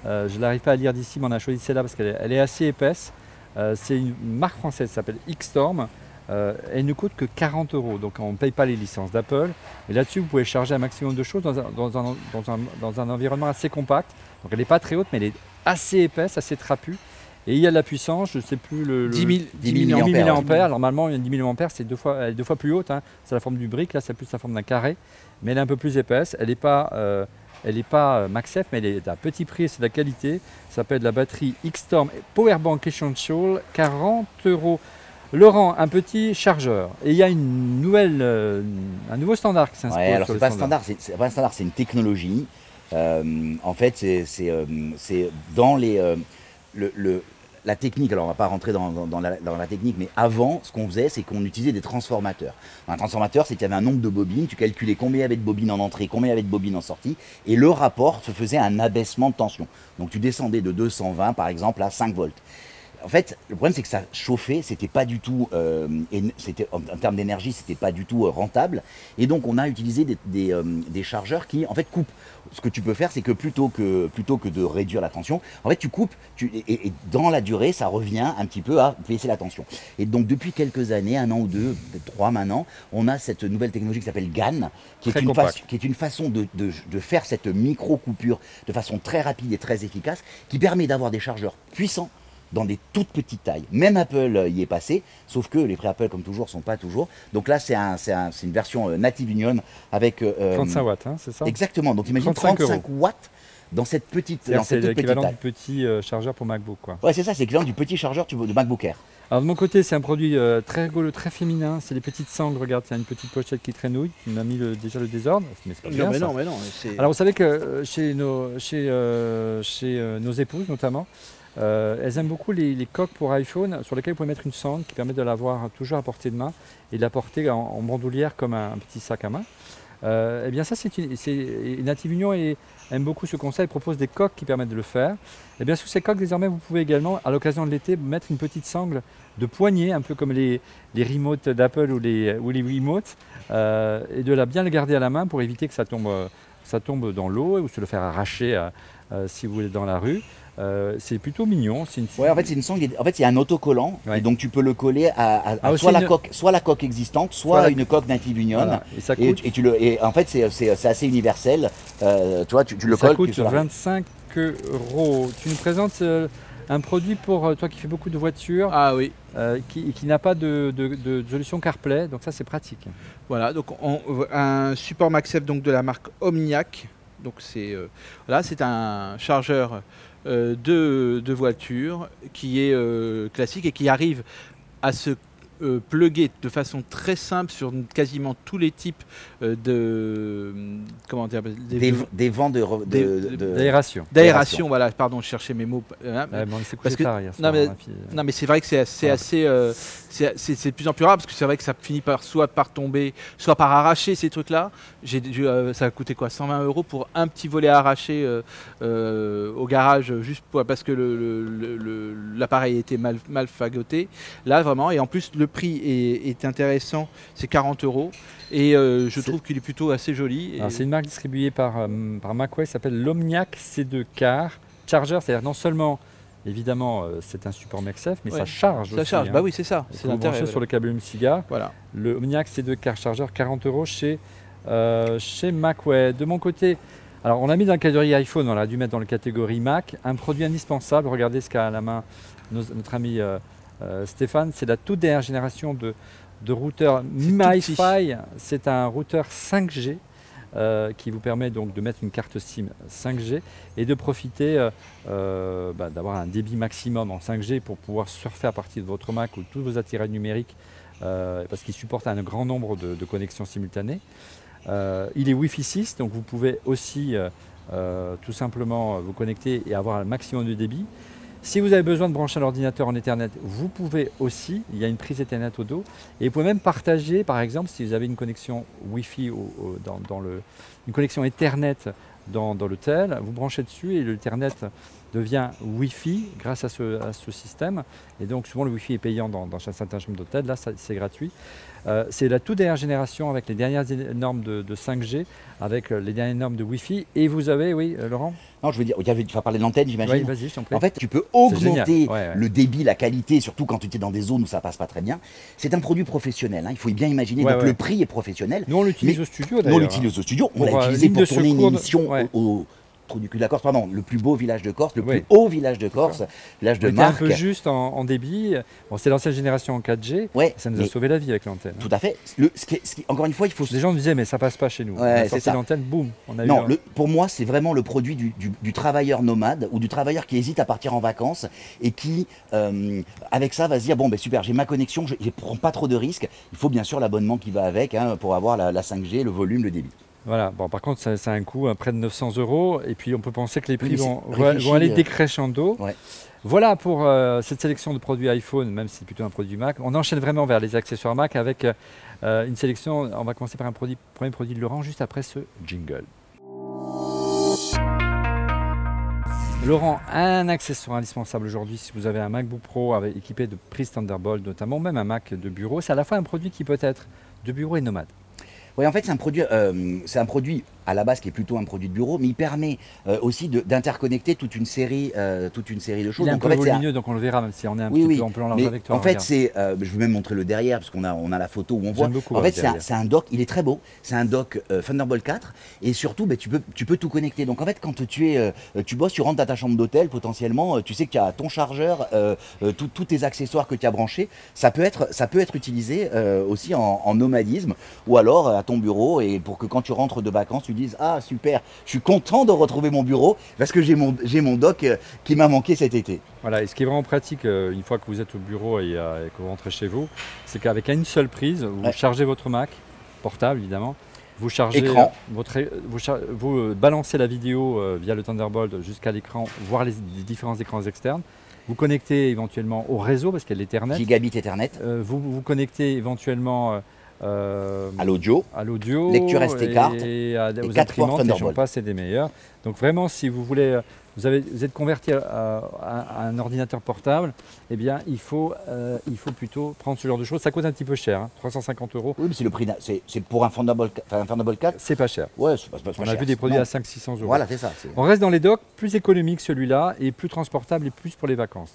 Je n'arrive pas à lire d'ici, mais on a choisi celle-là parce qu'elle est, elle est assez épaisse. Euh, c'est une marque française, ça s'appelle X-Storm. Euh, elle ne coûte que 40 euros, donc on ne paye pas les licences d'Apple. Et là-dessus, vous pouvez charger un maximum de choses dans un, dans un- dans un- dans un environnement assez compact. Donc elle n'est pas très haute, mais elle est assez épaisse, assez trapue. Et il y a de la puissance, je ne sais plus le. le- 10 000, 10 000 10 000 milliampères, milliampères. Normalement, une 10 000 milliampères, c'est deux fois, elle est deux fois plus haute. hein. C'est la forme du brick. Là, c'est plus la forme d'un carré. Mais elle est un peu plus épaisse. Elle n'est pas, euh, elle est pas euh, MagSafe, mais elle est à petit prix. C'est de la qualité. Ça s'appelle la batterie X-Storm Powerbank Essential. 40 euros. Laurent, un petit chargeur. Et il y a une nouvelle, euh, un nouveau standard qui s'inspire. Ouais, alors c'est pas standard, c'est c'est pas un standard, c'est une technologie. Euh, en fait, c'est- dans les euh, le, le- la technique. Alors, on va pas rentrer dans la technique, mais avant, ce qu'on faisait, c'est qu'on utilisait des transformateurs. Un transformateur, c'est qu'il y avait un nombre de bobines. Tu calculais combien il y avait de bobines en entrée, combien il y avait de bobines en sortie, et le rapport se faisait un abaissement de tension. Donc, tu descendais de 220, par exemple, à 5 volts. En fait, le problème c'est que ça chauffait, c'était pas du tout, euh, c'était en, en termes d'énergie, c'était pas du tout euh, rentable. Et donc on a utilisé des, des, euh, des chargeurs qui en fait coupent. Ce que tu peux faire, c'est que plutôt que plutôt que de réduire la tension, en fait tu coupes, tu, et, et dans la durée, ça revient un petit peu à baisser la tension. Et donc depuis quelques années, un an ou deux, peut-être trois maintenant, on a cette nouvelle technologie qui s'appelle GAN, qui est, une façon- qui est une façon de, de- de faire cette micro coupure de façon très rapide et très efficace, qui permet d'avoir des chargeurs puissants dans des toutes petites tailles. Même Apple euh, y est passé, sauf que les prix Apple, comme toujours, sont pas toujours. Donc là, c'est un, c'est un- c'est une version euh, native union avec. euh, 35 watts, hein, c'est ça? Exactement. Donc imagine 35 35, watts dans cette petite, dans C'est cette l'équivalent du petit euh, chargeur pour MacBook. Quoi. Ouais, c'est ça, c'est l'équivalent du petit chargeur tu de MacBook Air. Alors de mon côté, c'est un produit euh, très rigolo, très féminin. C'est les petites sangles. Regarde, il y a une petite pochette qui traînouille. Tu m'as mis le- déjà le désordre, mais c'est pas bien, Non, mais ça. non, mais non. c'est- Alors vous savez que euh, chez nos, chez, euh, chez euh, nos épouses notamment, euh, elles aiment beaucoup les, coques pour iPhone sur lesquelles vous pouvez mettre une sangle qui permet de l'avoir toujours à portée de main et de la porter en, bandoulière comme un, petit sac à main. Euh, eh bien ça c'est une, Native Union et aime beaucoup ce concept, propose des coques qui permettent de le faire. Et bien sous ces coques désormais vous pouvez également à l'occasion de l'été mettre une petite sangle de poignée, un peu comme les, les remotes d'Apple ou les, ou les Wiimotes, euh, et de la bien le garder à la main pour éviter que ça tombe, euh, ça tombe dans l'eau ou se le faire arracher si vous êtes dans la rue. Euh, c'est plutôt mignon. C'est une Ouais, en fait, c'est une sangle. En fait, il y a un autocollant, Ouais. et donc tu peux le coller à, à- à Ah, soit, la une- coque, soit la coque existante, soit, Soit la- une coque native union. Voilà. Et ça coûte, et tu le, et en fait, c'est c'est- c'est assez universel. Euh, tu vois, tu, tu le ça colles. coûte tu- sur la- 25 euros. Tu nous présentes euh, un produit pour euh, toi qui fais beaucoup de voitures, Ah oui. euh, qui, qui n'a pas de, de- de solution CarPlay, donc ça c'est pratique. Voilà, donc on- un support MagSafe donc de la marque Omniac. Donc c'est euh, voilà, c'est un chargeur euh, de, de voiture qui est euh, classique et qui arrive à se euh, plugger de façon très simple sur quasiment tous les types euh, de comment dire des- des, de- des vents de, D'aération. d'aération. Voilà, pardon, je cherchais mes mots. hein, Ouais, bon, on s'est Parce couché que- tard hier non, mais-. Non, mais c'est vrai que c'est assez, assez, euh, c'est de plus en plus rare parce que c'est vrai que ça finit par soit par tomber, soit par arracher ces trucs-là. J'ai, j'ai, euh, ça a coûté quoi 120 euros pour un petit volet arraché euh, euh, au garage juste pour- parce que le- le- le- le- l'appareil était mal, mal fagoté. Là, vraiment, et en plus, le prix est, est intéressant, c'est 40 euros. Et euh, je trouve qu'il est plutôt assez joli. Et- c'est une marque distribuée par, euh, par Macway, s'appelle l'Omniac C2 Car Charger. C'est-à-dire non seulement, évidemment, euh, c'est un support MagSafe, mais Ouais, ça charge ça aussi. charge, hein. bah oui, c'est ça. C'est l'intérêt. brancher sur le câble Cigar. Voilà. Le Omniac C2 Car Charger, 40 euros chez, euh, chez Macway. De mon côté, alors on a mis dans la catégorie iPhone, on a dû mettre dans la catégorie Mac, un produit indispensable. Regardez ce qu'a à la main nos- notre ami euh, euh, Stéphane, c'est la toute dernière génération de, de routeur tout MiFi. C'est un routeur 5G euh, qui vous permet donc de mettre une carte SIM 5G et de profiter euh, bah, d'avoir un débit maximum en 5G pour pouvoir surfer à partir de votre Mac ou tous vos attirails numériques parce qu'il supporte un grand nombre de, de connexions simultanées. Il est Wi-Fi 6, donc vous pouvez aussi tout simplement vous connecter et avoir un maximum de débit. Si vous avez besoin de brancher un ordinateur en Ethernet, vous pouvez aussi, il y a une prise Ethernet au dos, et vous pouvez même partager, par exemple, si vous avez une connexion Wi-Fi au- dans, le, une connexion Ethernet dans, l'hôtel, vous branchez dessus et l'Ethernet devient Wi-Fi grâce à ce, système. Et donc souvent le Wi-Fi est payant dans, dans certains chambres d'hôtel, là c'est gratuit. Euh, c'est la toute dernière génération avec les dernières normes de, de 5G, avec euh, les dernières normes de Wi-Fi. Et vous avez, oui, euh, Laurent? Non, je veux dire, tu vas parler de l'antenne, j'imagine. Oui, vas-y, je t'en prie. En fait, tu peux augmenter Ouais, ouais. le débit, la qualité, surtout quand tu es dans des zones où ça passe pas très bien. C'est un produit professionnel, hein, il faut bien imaginer. Ouais, Donc le prix est professionnel. Nous on l'utilise au studio Nous, d'ailleurs. on l'utilise au studio. On l'a utilisé pour tourner une émission au trou du cul de la Corse, pardon, le plus beau village de Corse, le Oui. plus haut village de Corse, village de était un Marc. peu juste en, en débit. Bon, c'est l'ancienne génération en 4G. Ouais, Ça nous a sauvé la vie avec l'antenne. hein. tout à fait. Le, ce qui est- ce qui- encore une fois, il faut Les gens nous disaient mais ça passe pas chez nous. Ouais, on a l'antenne, boum, on a eu Non, le- pour moi, c'est vraiment le produit du, du- du travailleur nomade ou du travailleur qui hésite à partir en vacances et qui, euh, avec ça, va se dire bon, ben super, j'ai ma connexion, je ne prends pas trop de risques. Il faut bien sûr l'abonnement qui va avec hein, pour avoir la, la 5G, le volume, le débit. Voilà, bon, par contre, ça, ça a un coût à près de 900 euros. Et puis, on peut penser que les prix vont, vont- aller euh, décrescendo. ouais. Voilà pour euh, cette sélection de produits iPhone, même si c'est plutôt un produit Mac. On enchaîne vraiment vers les accessoires Mac avec euh, une sélection. On va commencer par un produit, premier produit de Laurent, juste après ce jingle. Laurent, un accessoire indispensable aujourd'hui si vous avez un MacBook Pro avec, équipé de prise Thunderbolt notamment, même un Mac de bureau, c'est à la fois un produit qui peut être de bureau et nomade. Oui, en fait, c'est un produit, euh, c'est un produit à la base qui est plutôt un produit de bureau, mais il permet euh, aussi d'interconnecter toute une série, euh, toute une série de choses. Il est un Donc, en peu fait, c'est un- volumineux, donc on le verra, même si on est un Oui, petit oui. peu en plan large avec toi. en fait, c'est, euh, je vais même montrer le derrière parce qu'on a, on a la photo où on voit. beaucoup, en ouais, fait, c'est un, un dock, il est très beau. C'est un dock euh, Thunderbolt 4 et surtout, ben, tu peux, tu peux tout connecter. Donc en fait, quand tu es, tu bosses, tu rentres dans ta chambre d'hôtel potentiellement, tu sais que tu as ton chargeur, tous tes accessoires que tu as branchés. Ça peut être, ça peut être utilisé aussi en, en nomadisme ou alors à ton bureau et pour que quand tu rentres de vacances, tu dises ah super, je suis content de retrouver mon bureau parce que j'ai mon, j'ai mon dock euh, qui m'a manqué cet été. Voilà, et ce qui est vraiment pratique euh, une fois que vous êtes au bureau et, euh, et que vous rentrez chez vous, c'est qu'avec une seule prise, vous Ouais. chargez votre Mac, portable évidemment, vous chargez Écran. votre, vous, char- vous, balancez la vidéo via le Thunderbolt jusqu'à l'écran, voir les, les différents écrans externes. Vous connectez éventuellement au réseau parce qu'il y a l'Ethernet. Gigabit Ethernet Euh, vous vous connectez éventuellement euh, à l'audio. à l'audio, Lecture SD card et, à, aux quatre ports et Thunderbolt. passe, c'est des meilleurs. Donc vraiment, si vous voulez, euh, vous, avez, vous êtes converti à, à- à un ordinateur portable, eh bien, il faut, euh, il faut plutôt prendre ce genre de choses. Ça coûte un petit peu cher, hein, 350 euros. Oui, mais c'est le prix. C'est c'est pour un Thunderbolt, un Thunderbolt 4. C'est pas cher. Ouais, c'est pas, c'est pas- On pas a cher. vu des produits Non. à 500-600 euros. Voilà, c'est ça. c'est- On reste dans les docks, plus économique celui-là, et plus transportable et plus pour les vacances.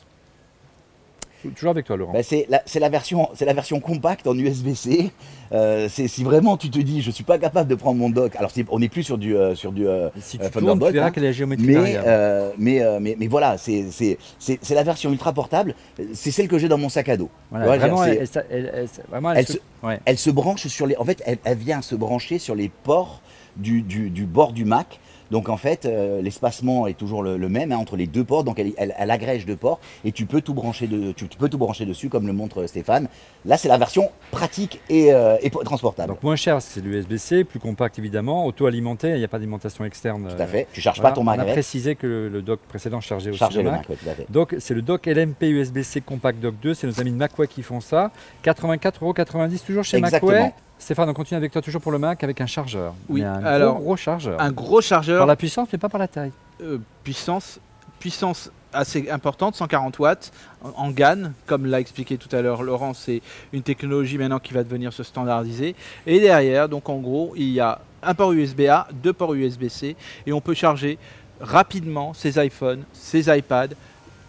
Toujours avec toi, Laurent. Bah, c'est la, la version, c'est la version compacte en USB-C. Euh, si vraiment tu te dis, je suis pas capable de prendre mon dock. Alors c'est- on n'est plus sur du, euh, sur du. euh, si tu euh, tournes, Thunderbolt, tu verras hein. quelle est la géométrie mais, euh, mais, euh, mais, mais voilà, c'est c'est- c'est- c'est la version ultra portable. C'est celle que j'ai dans mon sac à dos. Voilà, Ouais, vraiment, elle, elle- elle- elle- vraiment, elle Elle se- se- ouais. Elle se branche sur les. En fait, elle, elle vient se brancher sur les ports du, du- du bord du Mac. Donc en fait, euh, l'espacement est toujours le, le même hein, entre les deux ports. Donc elle, elle- elle agrège deux ports et tu peux tout brancher de, tu, tu peux tout brancher dessus, comme le montre Stéphane. Là, c'est la version pratique et, euh, et transportable. Donc moins cher, c'est l'USB-C, plus compact évidemment, auto-alimenté, il n'y a pas d'alimentation externe. tout à euh, fait. Tu charges voilà. pas ton On Mac a précisé que le, le dock précédent chargeait aussi Charger le le Mac. Mac, ouais, tout à fait. Donc c'est le dock LMP USB-C Compact Dock 2, c'est nos amis de Macway qui font ça. 84,90€ toujours chez Exactement. Macway. Stéphane, on continue avec toi toujours pour le Mac avec un chargeur. Oui, Mais un alors, gros, gros chargeur. Un gros chargeur Par la puissance, mais pas par la taille. euh, puissance, puissance assez importante, 140 watts en- en GAN, comme l'a expliqué tout à l'heure Laurent, c'est une technologie maintenant qui va devenir se standardiser. Et derrière, donc en gros, il y a un port USB-A, deux ports USB-C, et on peut charger rapidement ses iPhones, ses iPads,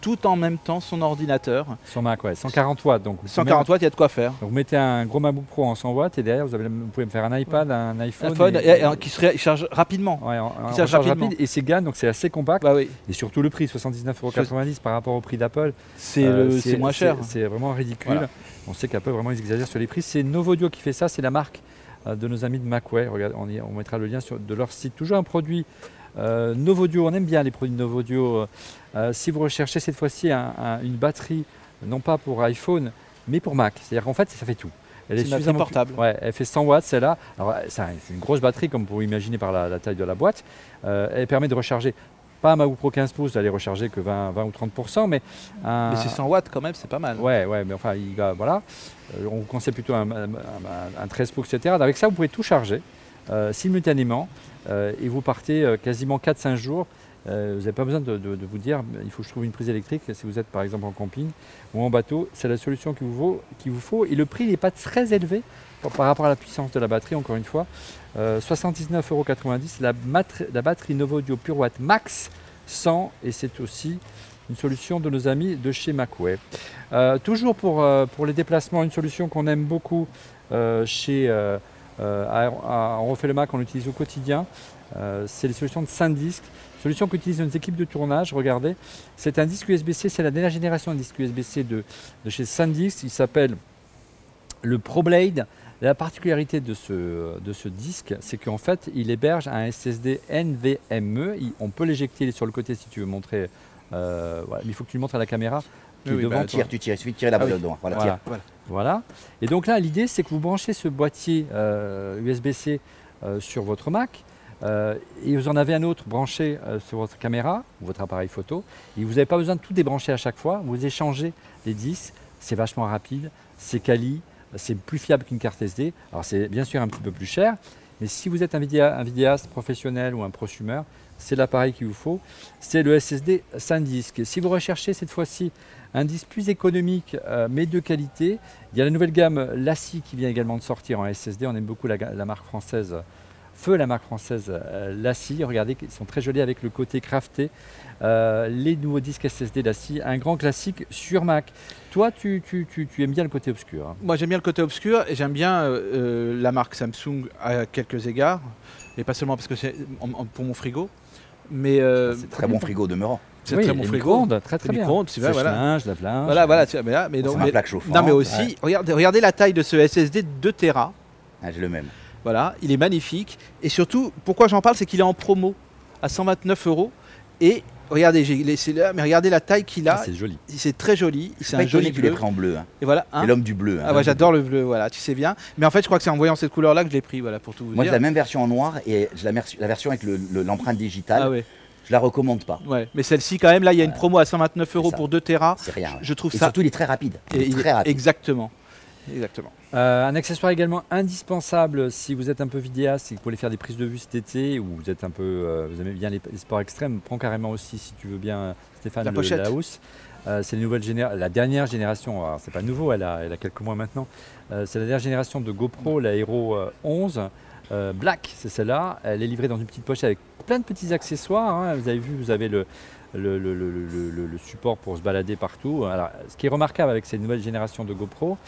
tout en même temps son ordinateur. Sur Mac, ouais, 140 watts. Donc, vous pouvez 140 watts, il y a de quoi faire. Donc vous mettez un gros MacBook Pro en 100 watts et derrière vous, avez, vous pouvez me faire un iPad, un iPhone. iPhone et- et- et qui se charge rapidement. Ouais, en, en charge rapidement. rapide et c'est GAN donc c'est assez compact Bah oui, et surtout le prix 79,90€ par rapport au prix d'Apple c'est euh, moins cher. c'est vraiment ridicule Voilà. on sait qu'Apple vraiment ils exagèrent sur les prix c'est Novodio qui fait ça c'est la marque euh, de nos amis de Macway Regarde, on, y- on mettra le lien sur, de leur site toujours un produit euh, Novodio on aime bien les produits de Novodio Euh, si vous recherchez cette fois-ci un- un- une batterie non pas pour iPhone mais pour Mac c'est-à-dire qu'en fait ça fait tout elle batterie suffisamment- portable. Ouais, elle fait 100 watts celle-là. Alors ça, c'est une grosse batterie comme vous pouvez imaginer par la, la taille de la boîte. Euh, elle permet de recharger pas un MacBook Pro 15 pouces, d'aller recharger que 20, 20 ou 30%, mais un, Mais c'est 100 watts quand même, c'est pas mal. Ouais, ouais, mais enfin, il va, voilà. Euh, on vous conseille plutôt un, un- un- un 13 pouces, etc. Avec ça, vous pouvez tout charger euh, simultanément euh, et vous partez euh, quasiment 4-5 jours. Euh, vous n'avez pas besoin de, vous dire il faut que je trouve une prise électrique si vous êtes par exemple en camping ou en bateau. C'est la solution qu'il vous, vous faut. Et le prix n'est pas très élevé par, rapport à la puissance de la batterie, encore une fois. Euh, 79,90€. La, la batterie Novodio Pure Watt Max 100 et c'est aussi une solution de nos amis de chez Macway. Euh, toujours pour, euh, pour les déplacements, une solution qu'on aime beaucoup euh, chez euh, euh, à- à- On refait le Mac, on l'utilise au quotidien. Euh, c'est les solutions de SanDisk, solution qu'utilisent nos équipes de tournage. Regardez, c'est un disque USB-C, c'est la dernière génération de disque USB-C de, chez SanDisk. Il s'appelle le ProBlade. La particularité de ce, de ce disque, c'est qu'en fait, il héberge un SSD NVMe. On peut l'éjecter sur le côté si tu veux montrer. euh, mais il faut que tu le montres à la caméra qui Oui, est devant bah, Tu tires, tu tires, il suffit de tirer la Ah oui. balle dedans. Voilà, Voilà. tire. Voilà. Voilà. Et donc là, l'idée, c'est que vous branchez ce boîtier euh, USB-C euh, sur votre Mac euh, et vous en avez un autre branché euh, sur votre caméra ou votre appareil photo. Et vous n'avez pas besoin de tout débrancher à chaque fois. Vous échangez les disques. C'est vachement rapide, c'est quali, c'est plus fiable qu'une carte SD. Alors c'est bien sûr un petit peu plus cher, mais si vous êtes un, vidéa- un vidéaste professionnel ou un prosumer, c'est l'appareil qu'il vous faut. C'est le SSD SanDisk. Si vous recherchez cette fois-ci un disque plus économique euh, mais de qualité, il y a la nouvelle gamme Lassi qui vient également de sortir en SSD. On aime beaucoup la, marque française Feu, la marque française euh, Lassi. Regardez, ils sont très jolis avec le côté crafté. Euh, les nouveaux disques SSD Lassi, un grand classique sur Mac. Toi, tu, aimes bien le côté obscur. hein? Moi j'aime bien le côté obscur et j'aime bien euh, la marque Samsung à quelques égards. Et pas seulement parce que c'est pour mon frigo. Mais euh, C'est très bon frigo demeurant. c'est Oui, très bon frigo. très très bien. micro-ondes, c'est vrai, voilà. Sèche-linge, lave-linge. Voilà, voilà. tu- mais là, mais donc, mais- plaque chauffante. non mais aussi, Ouais. regardez, regardez la taille de ce SSD de 2 Tera. Ah, j'ai le même. Voilà, il est magnifique. Et surtout, pourquoi j'en parle, c'est qu'il est en promo à 129 euros. Et regardez, j'ai laissé là, mais regardez la taille qu'il Ah, a. c'est joli. c'est très joli. C'est un joli que tu bleu. pris en bleu. Hein. Et voilà. hein. L'homme du bleu. hein. Ah ouais, j'adore le bleu, voilà, tu sais bien. Mais en fait, je crois que c'est en voyant cette couleur-là que je l'ai pris, voilà, pour tout vous Moi, j'ai la même version en noir et la, version avec le- le- l'empreinte digitale. Ah ouais, Je la recommande pas. ouais. Mais celle-ci, quand même, là, il y a une promo à 129 euros pour 2 Tera. C'est rien. Je trouve Et ça. surtout, il est très rapide. Il est très rapide. Exactement. Exactement. Euh, un accessoire également indispensable si vous êtes un peu vidéaste et que vous voulez faire des prises de vue cet été ou vous êtes un peu, euh, vous aimez bien les, les sports extrêmes, prends carrément aussi si tu veux bien Stéphane La le pochette. Laos. Euh, c'est la la dernière génération. Alors c'est pas nouveau, elle a, elle a quelques mois maintenant. C'est la dernière génération de GoPro, la Hero euh, 11 euh, Black. C'est celle-là. Elle est livrée dans une petite pochette avec plein de petits accessoires. hein. Vous avez vu, vous avez le le, le- le- support pour se balader partout. Alors, ce qui est remarquable avec cette nouvelle génération de GoPro,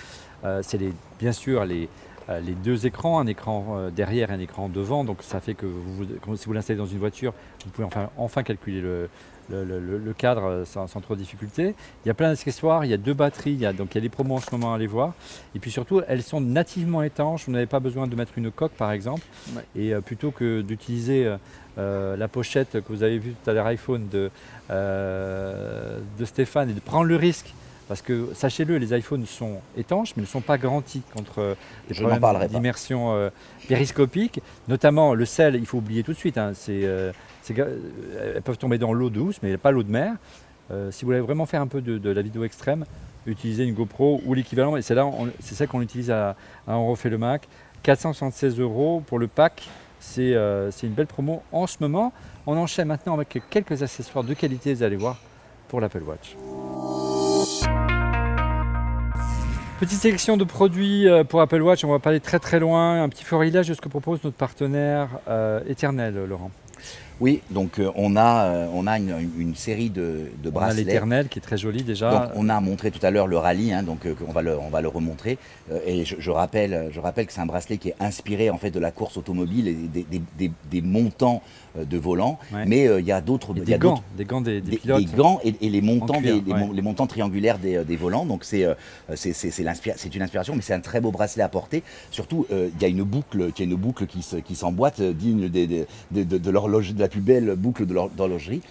c'est les, bien sûr les, euh, les deux écrans, un écran euh, derrière et un écran devant. Donc ça fait que vous, si vous l'installez dans une voiture, vous pouvez enfin, enfin calculer le, le- le- le- le cadre euh, sans, sans trop de difficulté. Il y a plein d'accessoires, il y a deux batteries, il y a, donc il y a des promos en ce moment à aller voir. Et puis surtout, elles sont nativement étanches. Vous n'avez pas besoin de mettre une coque par exemple. Ouais. Et euh, plutôt que d'utiliser euh, euh, la pochette que vous avez vue tout à l'heure iPhone de, euh, de Stéphane et de prendre le risque parce que sachez-le, les iPhones sont étanches, mais ne sont pas garantis contre euh, des Je problèmes d'immersion euh, périscopique. Notamment le sel, il faut oublier tout de suite. hein, euh, elles peuvent tomber dans l'eau douce, mais pas l'eau de mer. Euh, si vous voulez vraiment faire un peu de, de la vidéo extrême, utilisez une GoPro ou l'équivalent. Et c'est là, c'est ça qu'on utilise à, à On refait le Mac. 476 euros pour le pack. C'est une belle promo en ce moment. On enchaîne maintenant avec quelques accessoires de qualité, vous allez voir, pour l'Apple Watch. Petite sélection de produits euh, pour Apple Watch, on va pas aller très très loin. Un petit florilège de ce que propose notre partenaire euh, éternel, Laurent. Oui, donc euh, on a, euh, on a une, une série de, de On a bracelets. l'éternel qui est très joli déjà. Donc on a montré tout à l'heure le rallye, hein, donc euh, on va le, on va le remontrer. Et je, je rappelle, je rappelle que c'est un bracelet qui est inspiré en fait de la course automobile et des, des- des- des montants de volant. Ouais. Mais il y a d'autres, des gants, des gants des, pilotes. des gants et, et les montants, cuir, ouais. mon- les montants triangulaires des, des volants. Donc c'est c'est une inspiration, mais c'est un très beau bracelet à porter. Surtout, il y a une boucle, qui a une boucle qui se- qui s'emboîte, digne de l'horloge, de la plus belle boucle d'horlogerie.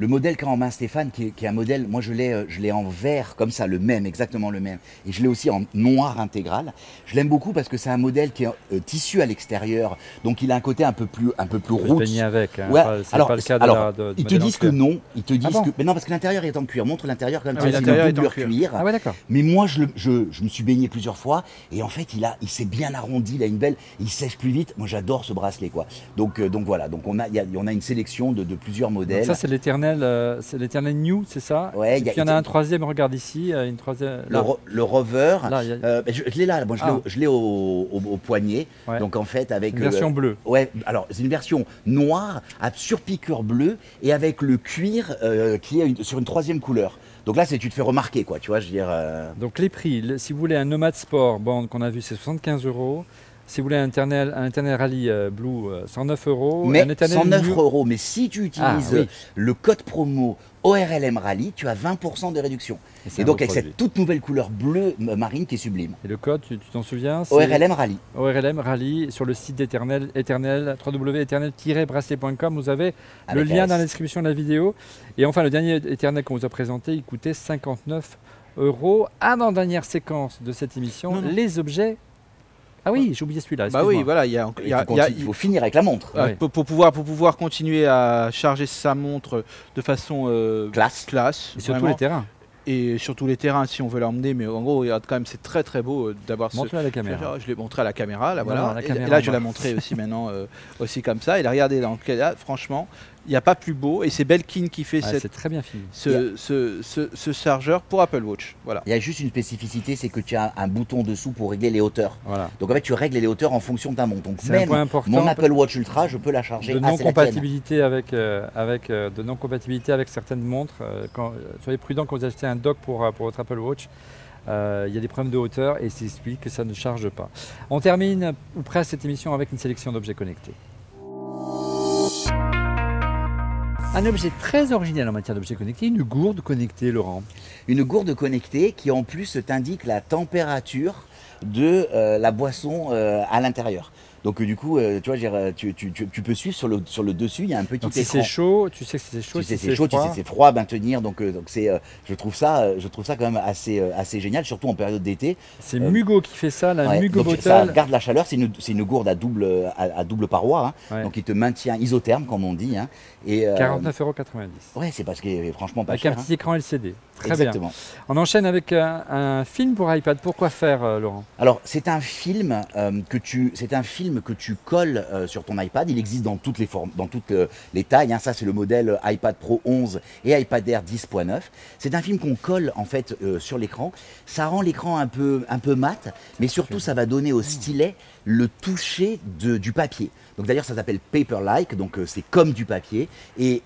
Le modèle qu'a en main Stéphane, qui est, qui est un modèle, moi je l'ai, euh, je l'ai en vert comme ça, le même, exactement le même, et je l'ai aussi en noir intégral. Je l'aime beaucoup parce que c'est un modèle qui est euh, tissu à l'extérieur, donc il a un côté un peu plus, un peu plus baigner avec. hein. Ouais, Pas- alors, pas le cas de alors, la, de, Ils te disent que non, ils te disent bon que. Mais non, parce que l'intérieur est en cuir. Montre l'intérieur quand même. Ah oui, l'intérieur est en cuir. cuir. Ah ouais, d'accord. Mais moi, je, je, je me suis baigné plusieurs fois et en fait, il, a, il s'est bien arrondi, il a une belle, il sèche plus vite. Moi, j'adore ce bracelet, quoi. Donc, euh, donc voilà. Donc on a, il y a, on a une sélection de, de plusieurs Donc modèles. ça, c'est l'éternel euh, c'est l'éternel New, c'est ça Ouais, Et il y a- puis il y en a un troisième, regarde ici, une troisième. le, Là, ro- le rover. là, a euh, ben, je, je l'ai là. Je l'ai Ah. au- je l'ai au, au- au poignet. Ouais. Donc en fait, avec une version bleue. Ouais, alors c'est une version noire à surpiqûre bleue et avec le cuir euh, qui est une- sur une troisième couleur. Donc là, c'est tu te fais remarquer, quoi. Tu vois, je veux dire. euh, Donc les prix, si vous voulez un Nomad Sport band qu'on a vu, c'est 75 euros. Si vous voulez un Eternal, un Rally euh, Blue, euh, 109 euros. mais un Eternal 109 New- euros. Mais si tu utilises Ah, oui. le code promo ORLM Rally, tu as 20% de réduction. Et donc avec produit. cette toute nouvelle couleur bleue euh, marine qui est sublime. Et le code, tu t'en souviens ORLM Rally. ORLM Rally sur le site d'Eternel, Eternel, www.eternel-bracelet.com. Vous avez le lien dans la description de la vidéo. Et enfin, le dernier Eternel qu'on vous a présenté, il coûtait 59 euros. Avant-dernière séquence de cette émission, Non, non. les objets. Ah oui, j'ai oublié celui-là. Bah oui, voilà, il y a, il Il y a- faut, il y a- conti- il faut finir avec la montre. euh, Ouais. pour, pour pouvoir, pour pouvoir continuer à charger sa montre de façon euh, Classe. classe, Et surtout vraiment. les terrains. et sur tous les terrains si on veut l'emmener. Mais en gros, regarde, quand même, c'est très très beau euh, d'avoir ce. Montre-le à la caméra. Je l'ai montré à la caméra, là, Voilà, voilà. la Et- caméra et là, je l'ai montré aussi maintenant, euh, aussi comme ça. Et là, regardez, là, franchement, n'y a pas plus beau. Et c'est Belkin qui fait Ouais, cette- c'est très bien fini. ce, ce, ce- ce chargeur pour Apple Watch. Voilà. Il y a juste une spécificité, c'est que tu as un bouton dessous pour régler les hauteurs. Voilà. Donc en fait, tu règles les hauteurs en fonction de ta montre. Donc C'est un même point important. mon Apple Watch Ultra, je peux la charger. de Ah, tienne. non-compatibilité avec, euh, avec, euh, de non-compatibilité avec certaines montres. euh, quand, soyez prudent quand vous achetez un dock pour, pour votre Apple Watch. Euh, Il y a des problèmes de hauteur et c'est explique que ça ne charge pas. On termine ou presque cette émission avec une sélection d'objets connectés. Un objet très original en matière d'objets connectés, une gourde connectée, Laurent. Une gourde connectée qui en plus t'indique la température de euh, la boisson euh, à l'intérieur. Donc euh, du coup, tu vois, tu, tu- tu- tu peux suivre sur le, sur le dessus, il y a un petit Donc si écran. c'est chaud, tu sais que c'est chaud. Tu sais, si c'est chaud, tu sais, froid. c'est froid à maintenir. Donc, donc c'est, je trouve ça, je trouve ça quand même assez, assez génial, surtout en période d'été. C'est Mugo qui fait ça, la Ouais, Mugo donc ça garde la chaleur. C'est une, gourde à double, à, à double paroi, hein. Ouais. donc il te maintient isotherme comme on dit. hein. Et euh, 49,90 euros. Ouais, c'est parce qu'il est franchement pas Avec cher. un hein. petit écran LCD. Très bien. On enchaîne avec un, un film pour iPad. Pourquoi faire, euh, Laurent? Alors, c'est un film euh, que tu, c'est un film que tu colles euh, sur ton iPad. Il existe dans toutes les formes, dans toutes euh, les tailles. hein. Ça, c'est le modèle iPad Pro 11 et iPad Air 10.9. C'est un film qu'on colle en fait euh, sur l'écran. Ça rend l'écran un peu, un peu mat, mais surtout, ça va donner au stylet le toucher de- du papier. Donc d'ailleurs, ça s'appelle Paper-like, donc euh, c'est comme du papier. Et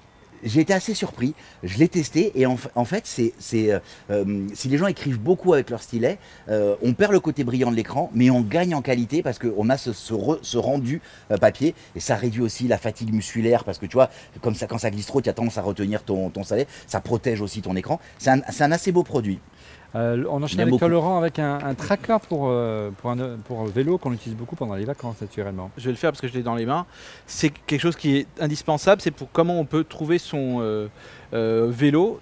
j'ai été assez surpris. Je l'ai testé et en, fa- en fait, euh, euh, si les gens écrivent beaucoup avec leur stylet, on perd le côté brillant de l'écran, mais on gagne en qualité parce qu'on a ce, ce re- ce rendu papier et ça réduit aussi la fatigue musculaire parce que tu vois, comme ça, quand ça glisse trop, tu as tendance à retenir ton, ton. Ça protège aussi ton écran. C'est un assez beau produit. Euh, On enchaîne avec beaucoup. Laurent, avec un, un tracker pour, euh, pour, un, pour vélo qu'on utilise beaucoup pendant les vacances, naturellement. Je vais le faire parce que je l'ai dans les mains. C'est quelque chose qui est indispensable. C'est pour comment on peut trouver son euh, euh, vélo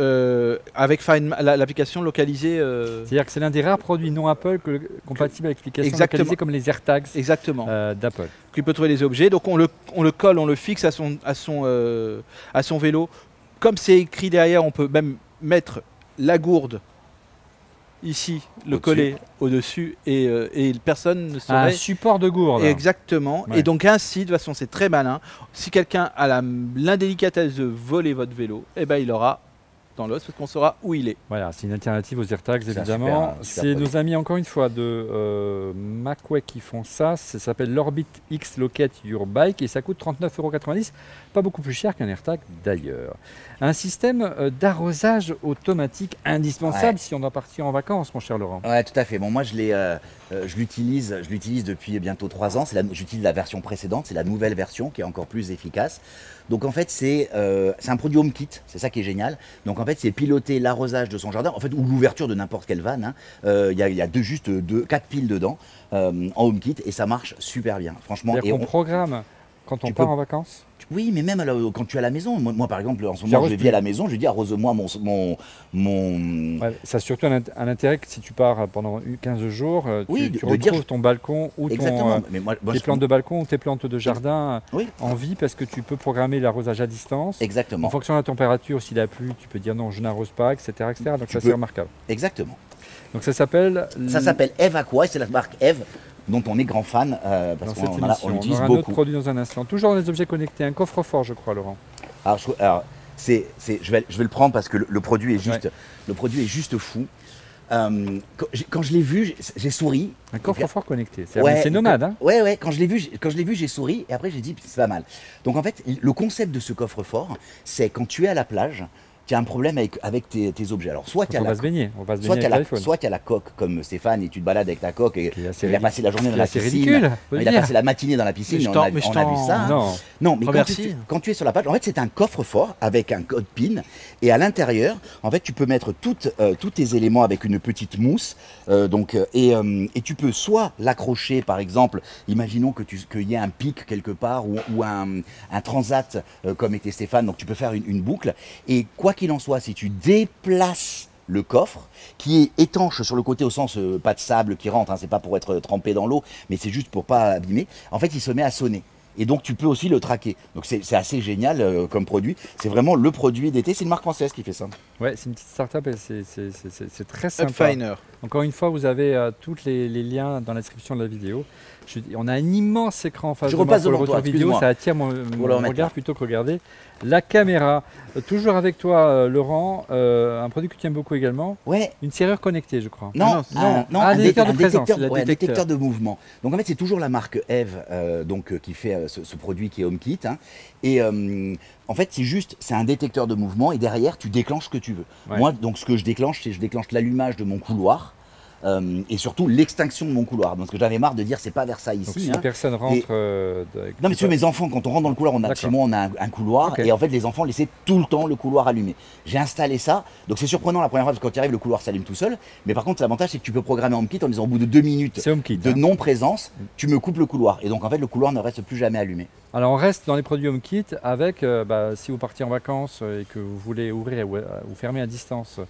euh, avec l'application localisée. euh, C'est-à-dire que c'est l'un des rares produits non Apple que- compatibles avec l'application localisée comme les AirTags exactement. euh, d'Apple. qu'il peut trouver les objets. Donc on le, on le colle, on le fixe à son, à son, à son vélo. Comme c'est écrit derrière, on peut même mettre la gourde ici, le Au-dessus. coller au-dessus et, euh, et personne ne Un saurait. support de gourde. Exactement. Ouais. Et donc ainsi, de toute façon, c'est très malin. Si quelqu'un a la- l'indélicatesse de voler votre vélo, eh ben, il aura dans l'os parce qu'on saura où il est. Voilà, c'est une alternative aux AirTags un évidemment. un C'est nos amis encore une fois de euh, Macway qui font ça. Ça s'appelle l'Orbit X Locate Your Bike et ça coûte 39,90€. Pas beaucoup plus cher qu'un AirTag d'ailleurs. Un système euh, d'arrosage automatique indispensable Ouais. si on doit partir en vacances, mon cher Laurent. Ouais, tout à fait. Bon, moi, je l'ai, euh, euh, je l'utilise, je l'utilise depuis bientôt trois ans. La- j'utilise la version précédente, c'est la nouvelle version qui est encore plus efficace. Donc en fait, c'est, euh, c'est un produit HomeKit. C'est ça qui est génial. Donc en fait, c'est piloter l'arrosage de son jardin, en fait, ou l'ouverture de n'importe quelle vanne. hein. Euh, Il y, a, il y a deux, juste deux, quatre piles dedans en HomeKit et ça marche super bien. Franchement. Et on- programme quand on Tu part peux- en vacances? Oui, mais même la- quand tu es à la maison. Moi, moi, par exemple, en ce moment, J'arrose je vis plus. à la maison. Je dis arrose-moi mon, mon, mon, Ouais, ça a surtout un, int- un intérêt que si tu pars pendant une- 15 jours, euh, tu, Oui, tu de- de dire- retrouves ton balcon ou ton, Exactement. euh, mais moi, moi, tes je- plantes de balcon ou tes plantes de jardin euh, Oui. en vie parce que tu peux programmer l'arrosage à distance. Exactement. En fonction de la température, s'il a plu, tu peux dire non, je n'arrose pas, etc. etc. Donc Tu ça peux- c'est remarquable. Exactement. Donc ça s'appelle. Ça s'appelle Eve Aqua et c'est la marque Eve dont on est grand fan euh, parce qu'on en a- on On l'utilise aura un autre beaucoup. produit dans un instant. Toujours dans les objets connectés, un coffre-fort, je crois, Laurent. Alors, je, alors, c'est, c'est- je, vais, je vais le prendre parce que le, le produit est juste, le produit est juste fou. Euh, quand, j'ai- quand je l'ai vu, j'ai, j'ai souri. Un coffre-fort connecté. C'est Ouais, c'est nomade, hein Ouais, ouais. Quand je l'ai vu, j'ai- quand je l'ai vu, j'ai souri et après j'ai dit c'est pas mal. Donc en fait, le concept de ce coffre-fort, c'est quand tu es à la plage, tu as un problème avec, avec tes, tes objets. Alors soit tu as la va se baigner. On va se Soit as, la, soit tu as la coque comme Stéphane et tu te balades avec ta coque et il a passé la journée dans la piscine. ridicule. Il a passé la matinée dans la piscine, Mais on a, mais je on a vu ça. Non. Non, mais quand tu, quand tu es sur la page, en fait, c'est un coffre-fort avec un code PIN. Et à l'intérieur, en fait, tu peux mettre toutes, euh, tous tes éléments avec une petite mousse. euh, donc, euh, et, euh, et tu peux soit l'accrocher, par exemple, imaginons que tu- qu'il y ait un pic quelque part ou, ou un, un transat euh, comme était Stéphane. Donc, tu peux faire une, une boucle. Et quoi qu'il en soit, si tu déplaces le coffre, qui est étanche sur le côté au sens euh, pas de sable qui rentre, hein, c'est pas pour être trempé dans l'eau, mais c'est juste pour pas abîmer. En fait, il se met à sonner. Et donc tu peux aussi le traquer. Donc c'est assez génial euh, comme produit. C'est vraiment le produit d'été. C'est une marque française qui fait ça. Ouais, c'est une petite start-up et c'est- très sympa. Upfiner. Encore une fois, vous avez euh, tous les, les liens dans la description de la vidéo. Je- on a un immense écran en face Je de moi repasse pour le toi, retour vidéo, ça attire mon, regard plutôt que regarder la caméra. Euh, toujours avec toi, euh, Laurent, euh, un produit que tu aimes beaucoup également, Ouais. une serrure connectée, je crois. Non, non, un, non. non, Ah, un, un dé- détecteur de présence, détecteur, ouais, détecteur. mouvement. Donc en fait, c'est toujours la marque Eve euh, donc, euh, qui fait euh, ce, ce produit qui est HomeKit. hein. Et euh, en fait, c'est juste, c'est un détecteur de mouvement et derrière, tu déclenches ce que tu veux. Ouais. Moi, donc ce que je déclenche, c'est je déclenche l'allumage de mon couloir euh, et surtout l'extinction de mon couloir. Donc ce que j'avais marre de dire, c'est pas vers ça Donc ici. si hein. personne rentre... euh, Non mais vois, mes enfants, quand on rentre dans le couloir, on a, D'accord. chez moi on a un, un couloir et en fait les enfants laissaient tout le temps le couloir allumé. J'ai installé ça, donc c'est surprenant la première fois parce que quand tu arrives le couloir s'allume tout seul, mais par contre l'avantage c'est que tu peux programmer HomeKit en disant au bout de deux minutes HomeKit. de hein. non-présence, tu me coupes le couloir et donc en fait le couloir ne reste plus jamais allumé. Alors on reste dans les produits HomeKit avec, euh, bah, si vous partez en vacances et que vous voulez ouvrir ou, ou fermer à distance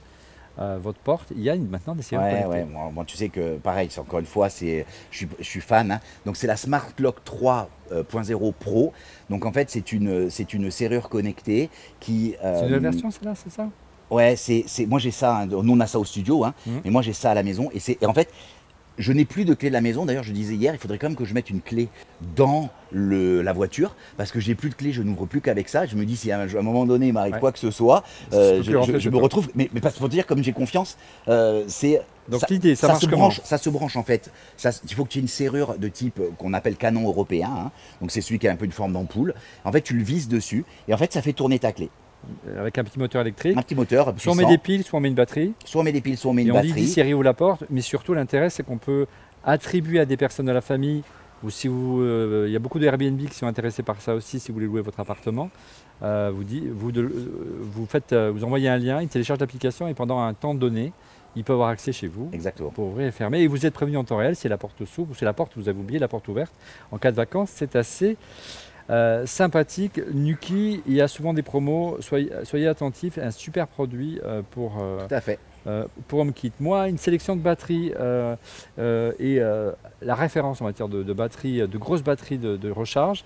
euh, votre porte, il y a une- maintenant des serrures Ouais, connectées. ouais, moi, moi, tu sais que pareil, c'est encore une fois, c'est, je suis, je suis fan. hein. Donc c'est la Smart Lock 3.0 Pro. Donc en fait c'est une, c'est une serrure connectée qui. C'est une euh, nouvelle version, celle-là, c'est ça? Ouais, c'est, moi j'ai ça, hein, nous on a ça au studio, hein, Mhm. mais moi j'ai ça à la maison. Et, c'est, et en fait, je n'ai plus de clé de la maison. D'ailleurs, je disais hier, il faudrait quand même que je mette une clé dans le, la voiture, parce que j'ai plus de clé, je n'ouvre plus qu'avec ça. Je me dis, si à un, à un moment donné il m'arrive Ouais. quoi que ce soit, euh, je, me retrouve. Mais, mais parce que pour dire, comme j'ai confiance, euh, c'est. Donc ça- l'idée, ça, se branche, ça se branche en fait. Ça, il faut que tu aies une serrure de type euh, qu'on appelle canon européen. hein. Donc c'est celui qui a un peu une forme d'ampoule. En fait, tu le vises dessus et en fait, ça fait tourner ta clé. Avec un petit moteur électrique. Un petit moteur. Soit on met des piles, soit on met une batterie. Soit on met des piles, soit on met une et on dit batterie. Siri ouvre la porte, mais surtout l'intérêt c'est qu'on peut attribuer à des personnes de la famille, ou si vous, euh, il y a beaucoup de Airbnb qui sont intéressés par ça aussi, si vous voulez louer votre appartement, euh, vous, dit, vous, de- euh, vous, faites, vous envoyez un lien, ils téléchargent l'application et pendant un temps donné, ils peuvent avoir accès chez vous Exactement. pour ouvrir et fermer. Et vous êtes prévenu en temps réel, si la porte s'ouvre ou si la porte, vous avez oublié la porte ouverte. En cas de vacances, c'est assez euh, sympathique. Nuki, il y a souvent des promos, soyez, soyez attentifs, un super produit euh, pour... euh, Tout à fait. euh, pour HomeKit. Moi, une sélection de batteries et la référence en matière de, de batterie, de grosses batteries de, de recharge,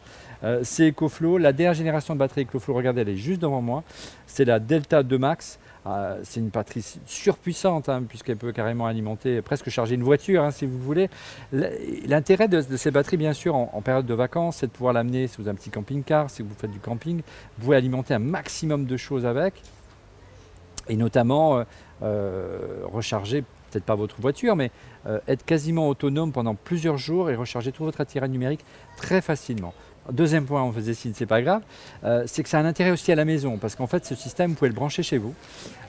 c'est EcoFlow. La dernière génération de batterie EcoFlow, regardez, elle est juste devant moi. C'est la Delta 2 Max. Euh, c'est une batterie surpuissante hein, puisqu'elle peut carrément alimenter, presque charger une voiture hein, si vous voulez. L'intérêt de, ces batteries, bien sûr, en, période de vacances, c'est de pouvoir l'amener avez un petit camping-car, si vous faites du camping. Vous pouvez alimenter un maximum de choses avec. Et notamment euh, euh, recharger, peut-être pas votre voiture, mais euh, être quasiment autonome pendant plusieurs jours et recharger tout votre attirail numérique très facilement. Deuxième point, on faisait signe, c'est pas grave, euh, c'est que ça a un intérêt aussi à la maison, parce qu'en fait, ce système, vous pouvez le brancher chez vous,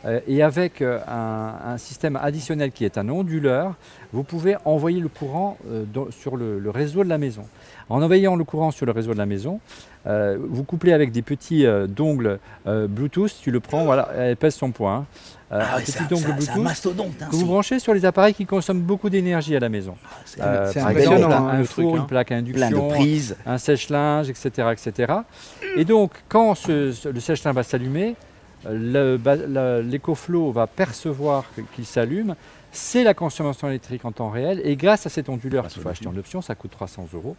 euh, et avec euh, un, système additionnel qui est un onduleur, vous pouvez envoyer le courant sur le réseau de la maison. En envoyant le courant sur le réseau de la maison, euh, vous couplez avec des petits euh, dongles euh, Bluetooth, tu le prends, voilà, elle pèse son poids. hein. Ah un ouais, petit dongle hein, que vous branchez sur les appareils qui consomment beaucoup d'énergie à la maison. c'est- Euh, c'est impressionnant, exemple, hein, un four, truc, hein. une plaque à induction, de prises. un sèche-linge, etc., etc. Et donc, quand ce- ce- le sèche-linge va s'allumer, l'EcoFlow va percevoir qu'il s'allume. C'est la consommation électrique en temps réel. Et grâce à cet onduleur qu'il faut acheter en option, ça coûte 300 euros,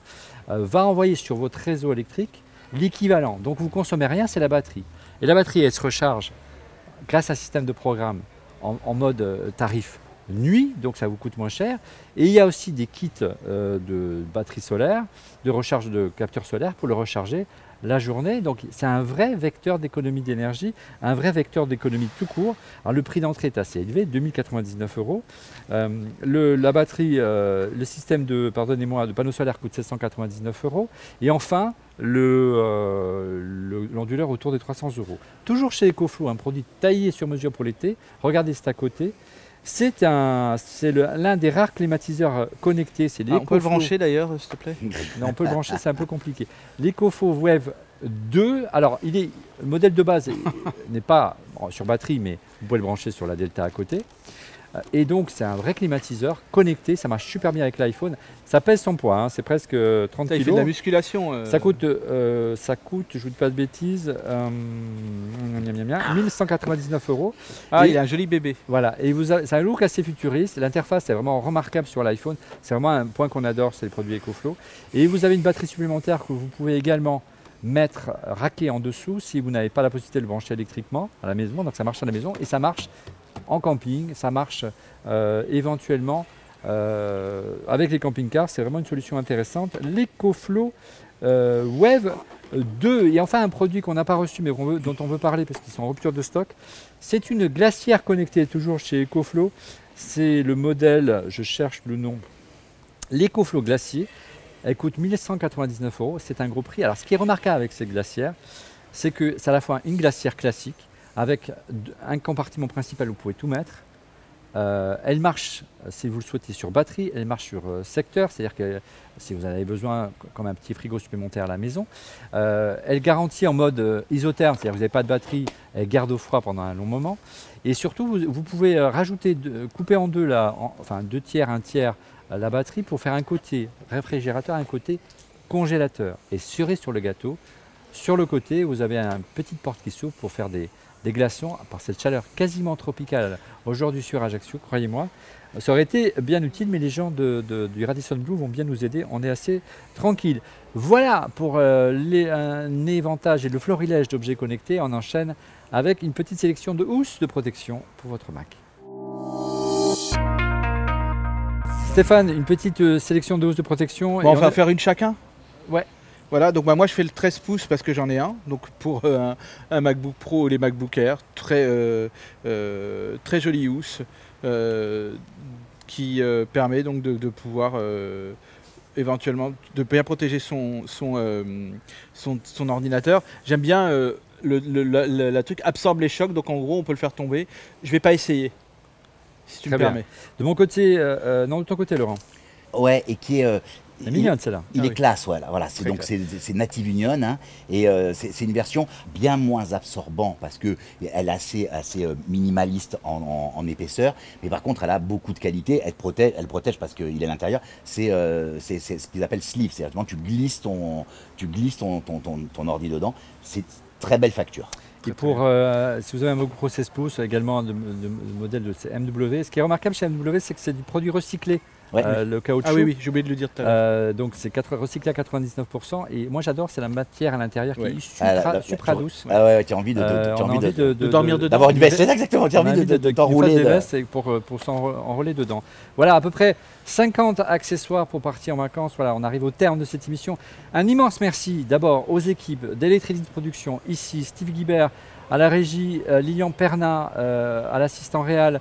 euh, va envoyer sur votre réseau électrique l'équivalent. Donc, vous ne consommez rien, c'est la batterie. Et la batterie, elle se recharge grâce à un système de programme en, mode euh, tarif nuit, donc ça vous coûte moins cher. Et il y a aussi des kits euh, de batterie solaire, de recharge de capteurs solaires pour le recharger la journée. Donc c'est un vrai vecteur d'économie d'énergie, un vrai vecteur d'économie tout court. Alors le prix d'entrée est assez élevé, 2099 euros. Euh, le, la batterie, euh, le système de, pardonnez-moi, de panneaux solaires coûte 799 euros. Et enfin, le, euh, le- l'onduleur autour des 300 euros. Toujours chez EcoFlow, un produit taillé sur mesure pour l'été. Regardez, c'est à côté. C'est un, c'est le- l'un des rares climatiseurs euh, connectés. C'est Ah, on peut le brancher d'ailleurs, s'il te plaît Non, on peut le brancher, c'est un peu compliqué. L'EcoFlow Wave 2, alors il est, le modèle de base est- n'est pas bon, sur batterie, mais vous pouvez le brancher sur la Delta à côté. Euh, Et donc c'est un vrai climatiseur connecté, ça marche super bien avec l'iPhone. Ça pèse son poids, hein, c'est presque euh, 30 Ça, Il fait kg. de la musculation. euh. Ça coûte, euh, ça coûte, je vous dis pas de bêtises, euh, miam, miam, miam, 1199 euros. Ah, Et- il a un joli bébé. Voilà, et vous c'est un look assez futuriste. L'interface est vraiment remarquable sur l'iPhone. C'est vraiment un point qu'on adore, c'est les produits EcoFlow. Et vous avez une batterie supplémentaire que vous pouvez également mettre raquée en dessous si vous n'avez pas la possibilité de le brancher électriquement à la maison. Donc ça marche à la maison et ça marche en camping, ça marche euh, éventuellement euh, avec les camping-cars. C'est vraiment une solution intéressante. L'EcoFlow euh, Wave 2 et enfin un produit qu'on n'a pas reçu mais dont on veut parler parce qu'ils sont en rupture de stock. C'est une glacière connectée, toujours chez EcoFlow. C'est le modèle, je cherche le nom, l'EcoFlow Glacier. Elle coûte 1199 euros, c'est un gros prix. Alors ce qui est remarquable avec cette glacière, c'est que c'est à la fois une glacière classique avec un compartiment principal où vous pouvez tout mettre. Euh, elle marche, si vous le souhaitez, sur batterie, elle marche sur euh, secteur, c'est-à-dire que si vous en avez besoin, comme un petit frigo supplémentaire à la maison. Euh, elle garantit en mode isotherme, c'est-à-dire que vous n'avez pas de batterie, elle garde au froid pendant un long moment. Et surtout, vous, pouvez rajouter, couper en deux, la, en- enfin deux tiers, un tiers, la batterie pour faire un côté réfrigérateur, un côté congélateur. Et cerise sur le gâteau, sur le côté, vous avez une petite porte qui s'ouvre pour faire des, des glaçons par cette chaleur quasiment tropicale aujourd'hui sur Ajaccio, croyez-moi. Ça aurait été bien utile, mais les gens de- de- du Radisson Blue vont bien nous aider. On est assez tranquille. Voilà pour euh, les- un éventage et le florilège d'objets connectés. On enchaîne avec une petite sélection de housses de protection pour votre Mac. Stéphane, une petite euh, sélection de housses de protection. Bon, on on va a- faire une chacun? Ouais. Voilà, donc bah, moi je fais le 13 pouces parce que j'en ai un. Donc pour euh, un, un MacBook Pro ou les MacBook Air, très, euh, euh, très jolie housse euh, qui euh, permet donc de, de pouvoir euh, éventuellement de bien protéger son, son, euh, son, son ordinateur. J'aime bien euh, le, le- la, la- la truc absorbe les chocs, donc en gros on peut le faire tomber. Je vais pas essayer, si tu Très me bien. permets. De mon côté, non, de ton côté, Laurent. Ouais, et qui est. euh, C'est mignonne celle-là. Il Ah est oui. classe, voilà. voilà. C'est donc c'est Native Union hein, et euh, c'est une version bien moins absorbant parce que elle est assez assez euh, minimaliste en, en- en épaisseur, mais par contre elle a beaucoup de qualité. Elle protège, elle protège parce qu'il est à l'intérieur. C'est euh, c'est ce qu'ils appellent sleeve, c'est-à-dire que tu glisses ton tu glisses ton ton, ton, ton ordi dedans. C'est très belle facture. Et pour, euh, si vous avez un MacBook Pro 16 pouces, également de modèle de MW, ce qui est remarquable chez MW, c'est que c'est du produit recyclé, Ouais. euh, le caoutchouc. Ah oui, oui, j'ai oublié de le dire tout à l'heure. Euh, donc c'est 80 recyclé à 99%. Et moi j'adore, c'est la matière à l'intérieur Ouais. qui est supra, Ah, la- la- supra tu- douce. Ah ouais, ouais, tu as envie de, de- Euh, as envie de- envie de, de dormir dedans. d'avoir une veste. C'est exactement. Tu as envie de, de, de t'enrouler. des de- vestes et pour, euh, pour s'enrouler dedans. Voilà, à peu près 50 accessoires pour partir en vacances. Voilà, on arrive au terme de cette émission. Un immense merci d'abord aux équipes d'Electricity Production, ici Steve Guibert à la régie, euh, Lilian Perna euh, à l'assistant réal.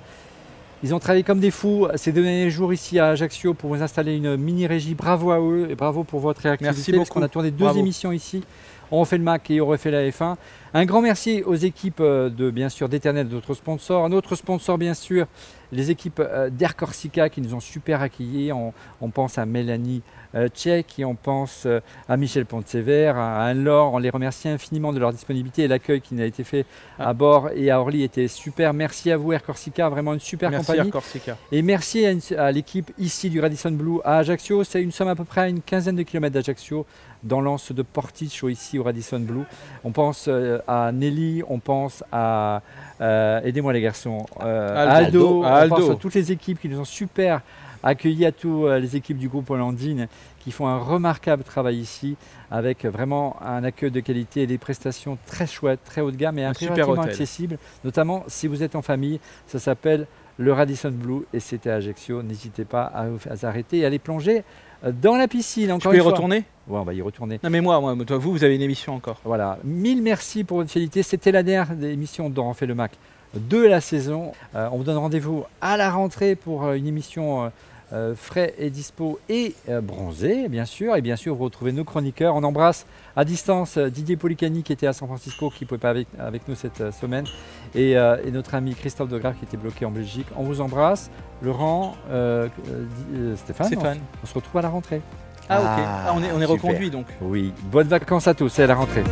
Ils ont travaillé comme des fous ces derniers jours ici à Ajaccio pour vous installer une mini-régie. Bravo à eux et bravo pour votre réactivité. Merci parce beaucoup. qu'on a tourné deux Bravo. émissions ici. On refait le Mac et on refait la F1. Un grand merci aux équipes euh, de bien sûr d'autres sponsors. Un autre sponsor bien sûr, les équipes euh, d'Air Corsica qui nous ont super accueillis. On, on pense à Mélanie euh, Tchèque et on pense euh, à Michel Pontsever, à Anne-Laure. On les remercie infiniment de leur disponibilité et l'accueil qui a été fait Ah. à bord et à Orly était super. Merci à vous Air Corsica, vraiment une super Merci compagnie. à Corsica. Et merci à, l'équipe ici du Radisson Blue à Ajaccio. C'est une somme à peu près à une quinzaine de kilomètres d'Ajaccio, dans l'anse de Porticcio ici au Radisson Blue. On pense euh, à Nelly, on pense à, euh, aidez-moi les garçons, euh, Aldo. Aldo, on Aldo. pense à toutes les équipes qui nous ont super accueillis, à tous euh, les équipes du groupe Hollandine qui font un remarquable travail ici avec vraiment un accueil de qualité et des prestations très chouettes, très haut de gamme et un, super hôtel. accessible, notamment si vous êtes en famille. Ça s'appelle le Radisson Blue et c'était à Ajaccio. N'hésitez pas à vous arrêter et à aller plonger euh, dans la piscine. Tu Encore peux y fois. retourner? Ouais, on va y retourner. Non mais moi, moi, toi, vous, vous avez une émission encore. Voilà. Mille merci pour votre fidélité. C'était la dernière des émissions dont on fait le Mac de la saison. Euh, on vous donne rendez-vous à la rentrée pour une émission euh, euh, frais et dispo et euh, bronzé, bien sûr. Et bien sûr, vous retrouvez nos chroniqueurs. On embrasse à distance euh, Didier Policani qui était à San Francisco, qui ne pouvait pas avec, avec nous cette euh, semaine, et, et notre ami Christophe Degrave qui était bloqué en Belgique. On vous embrasse. Laurent, Stéphane, Stéphane. On, on se retrouve à la rentrée. Ah, ok. Ah, Ah, on est, on est super. reconduit donc. Oui, bonnes vacances à tous et à la rentrée.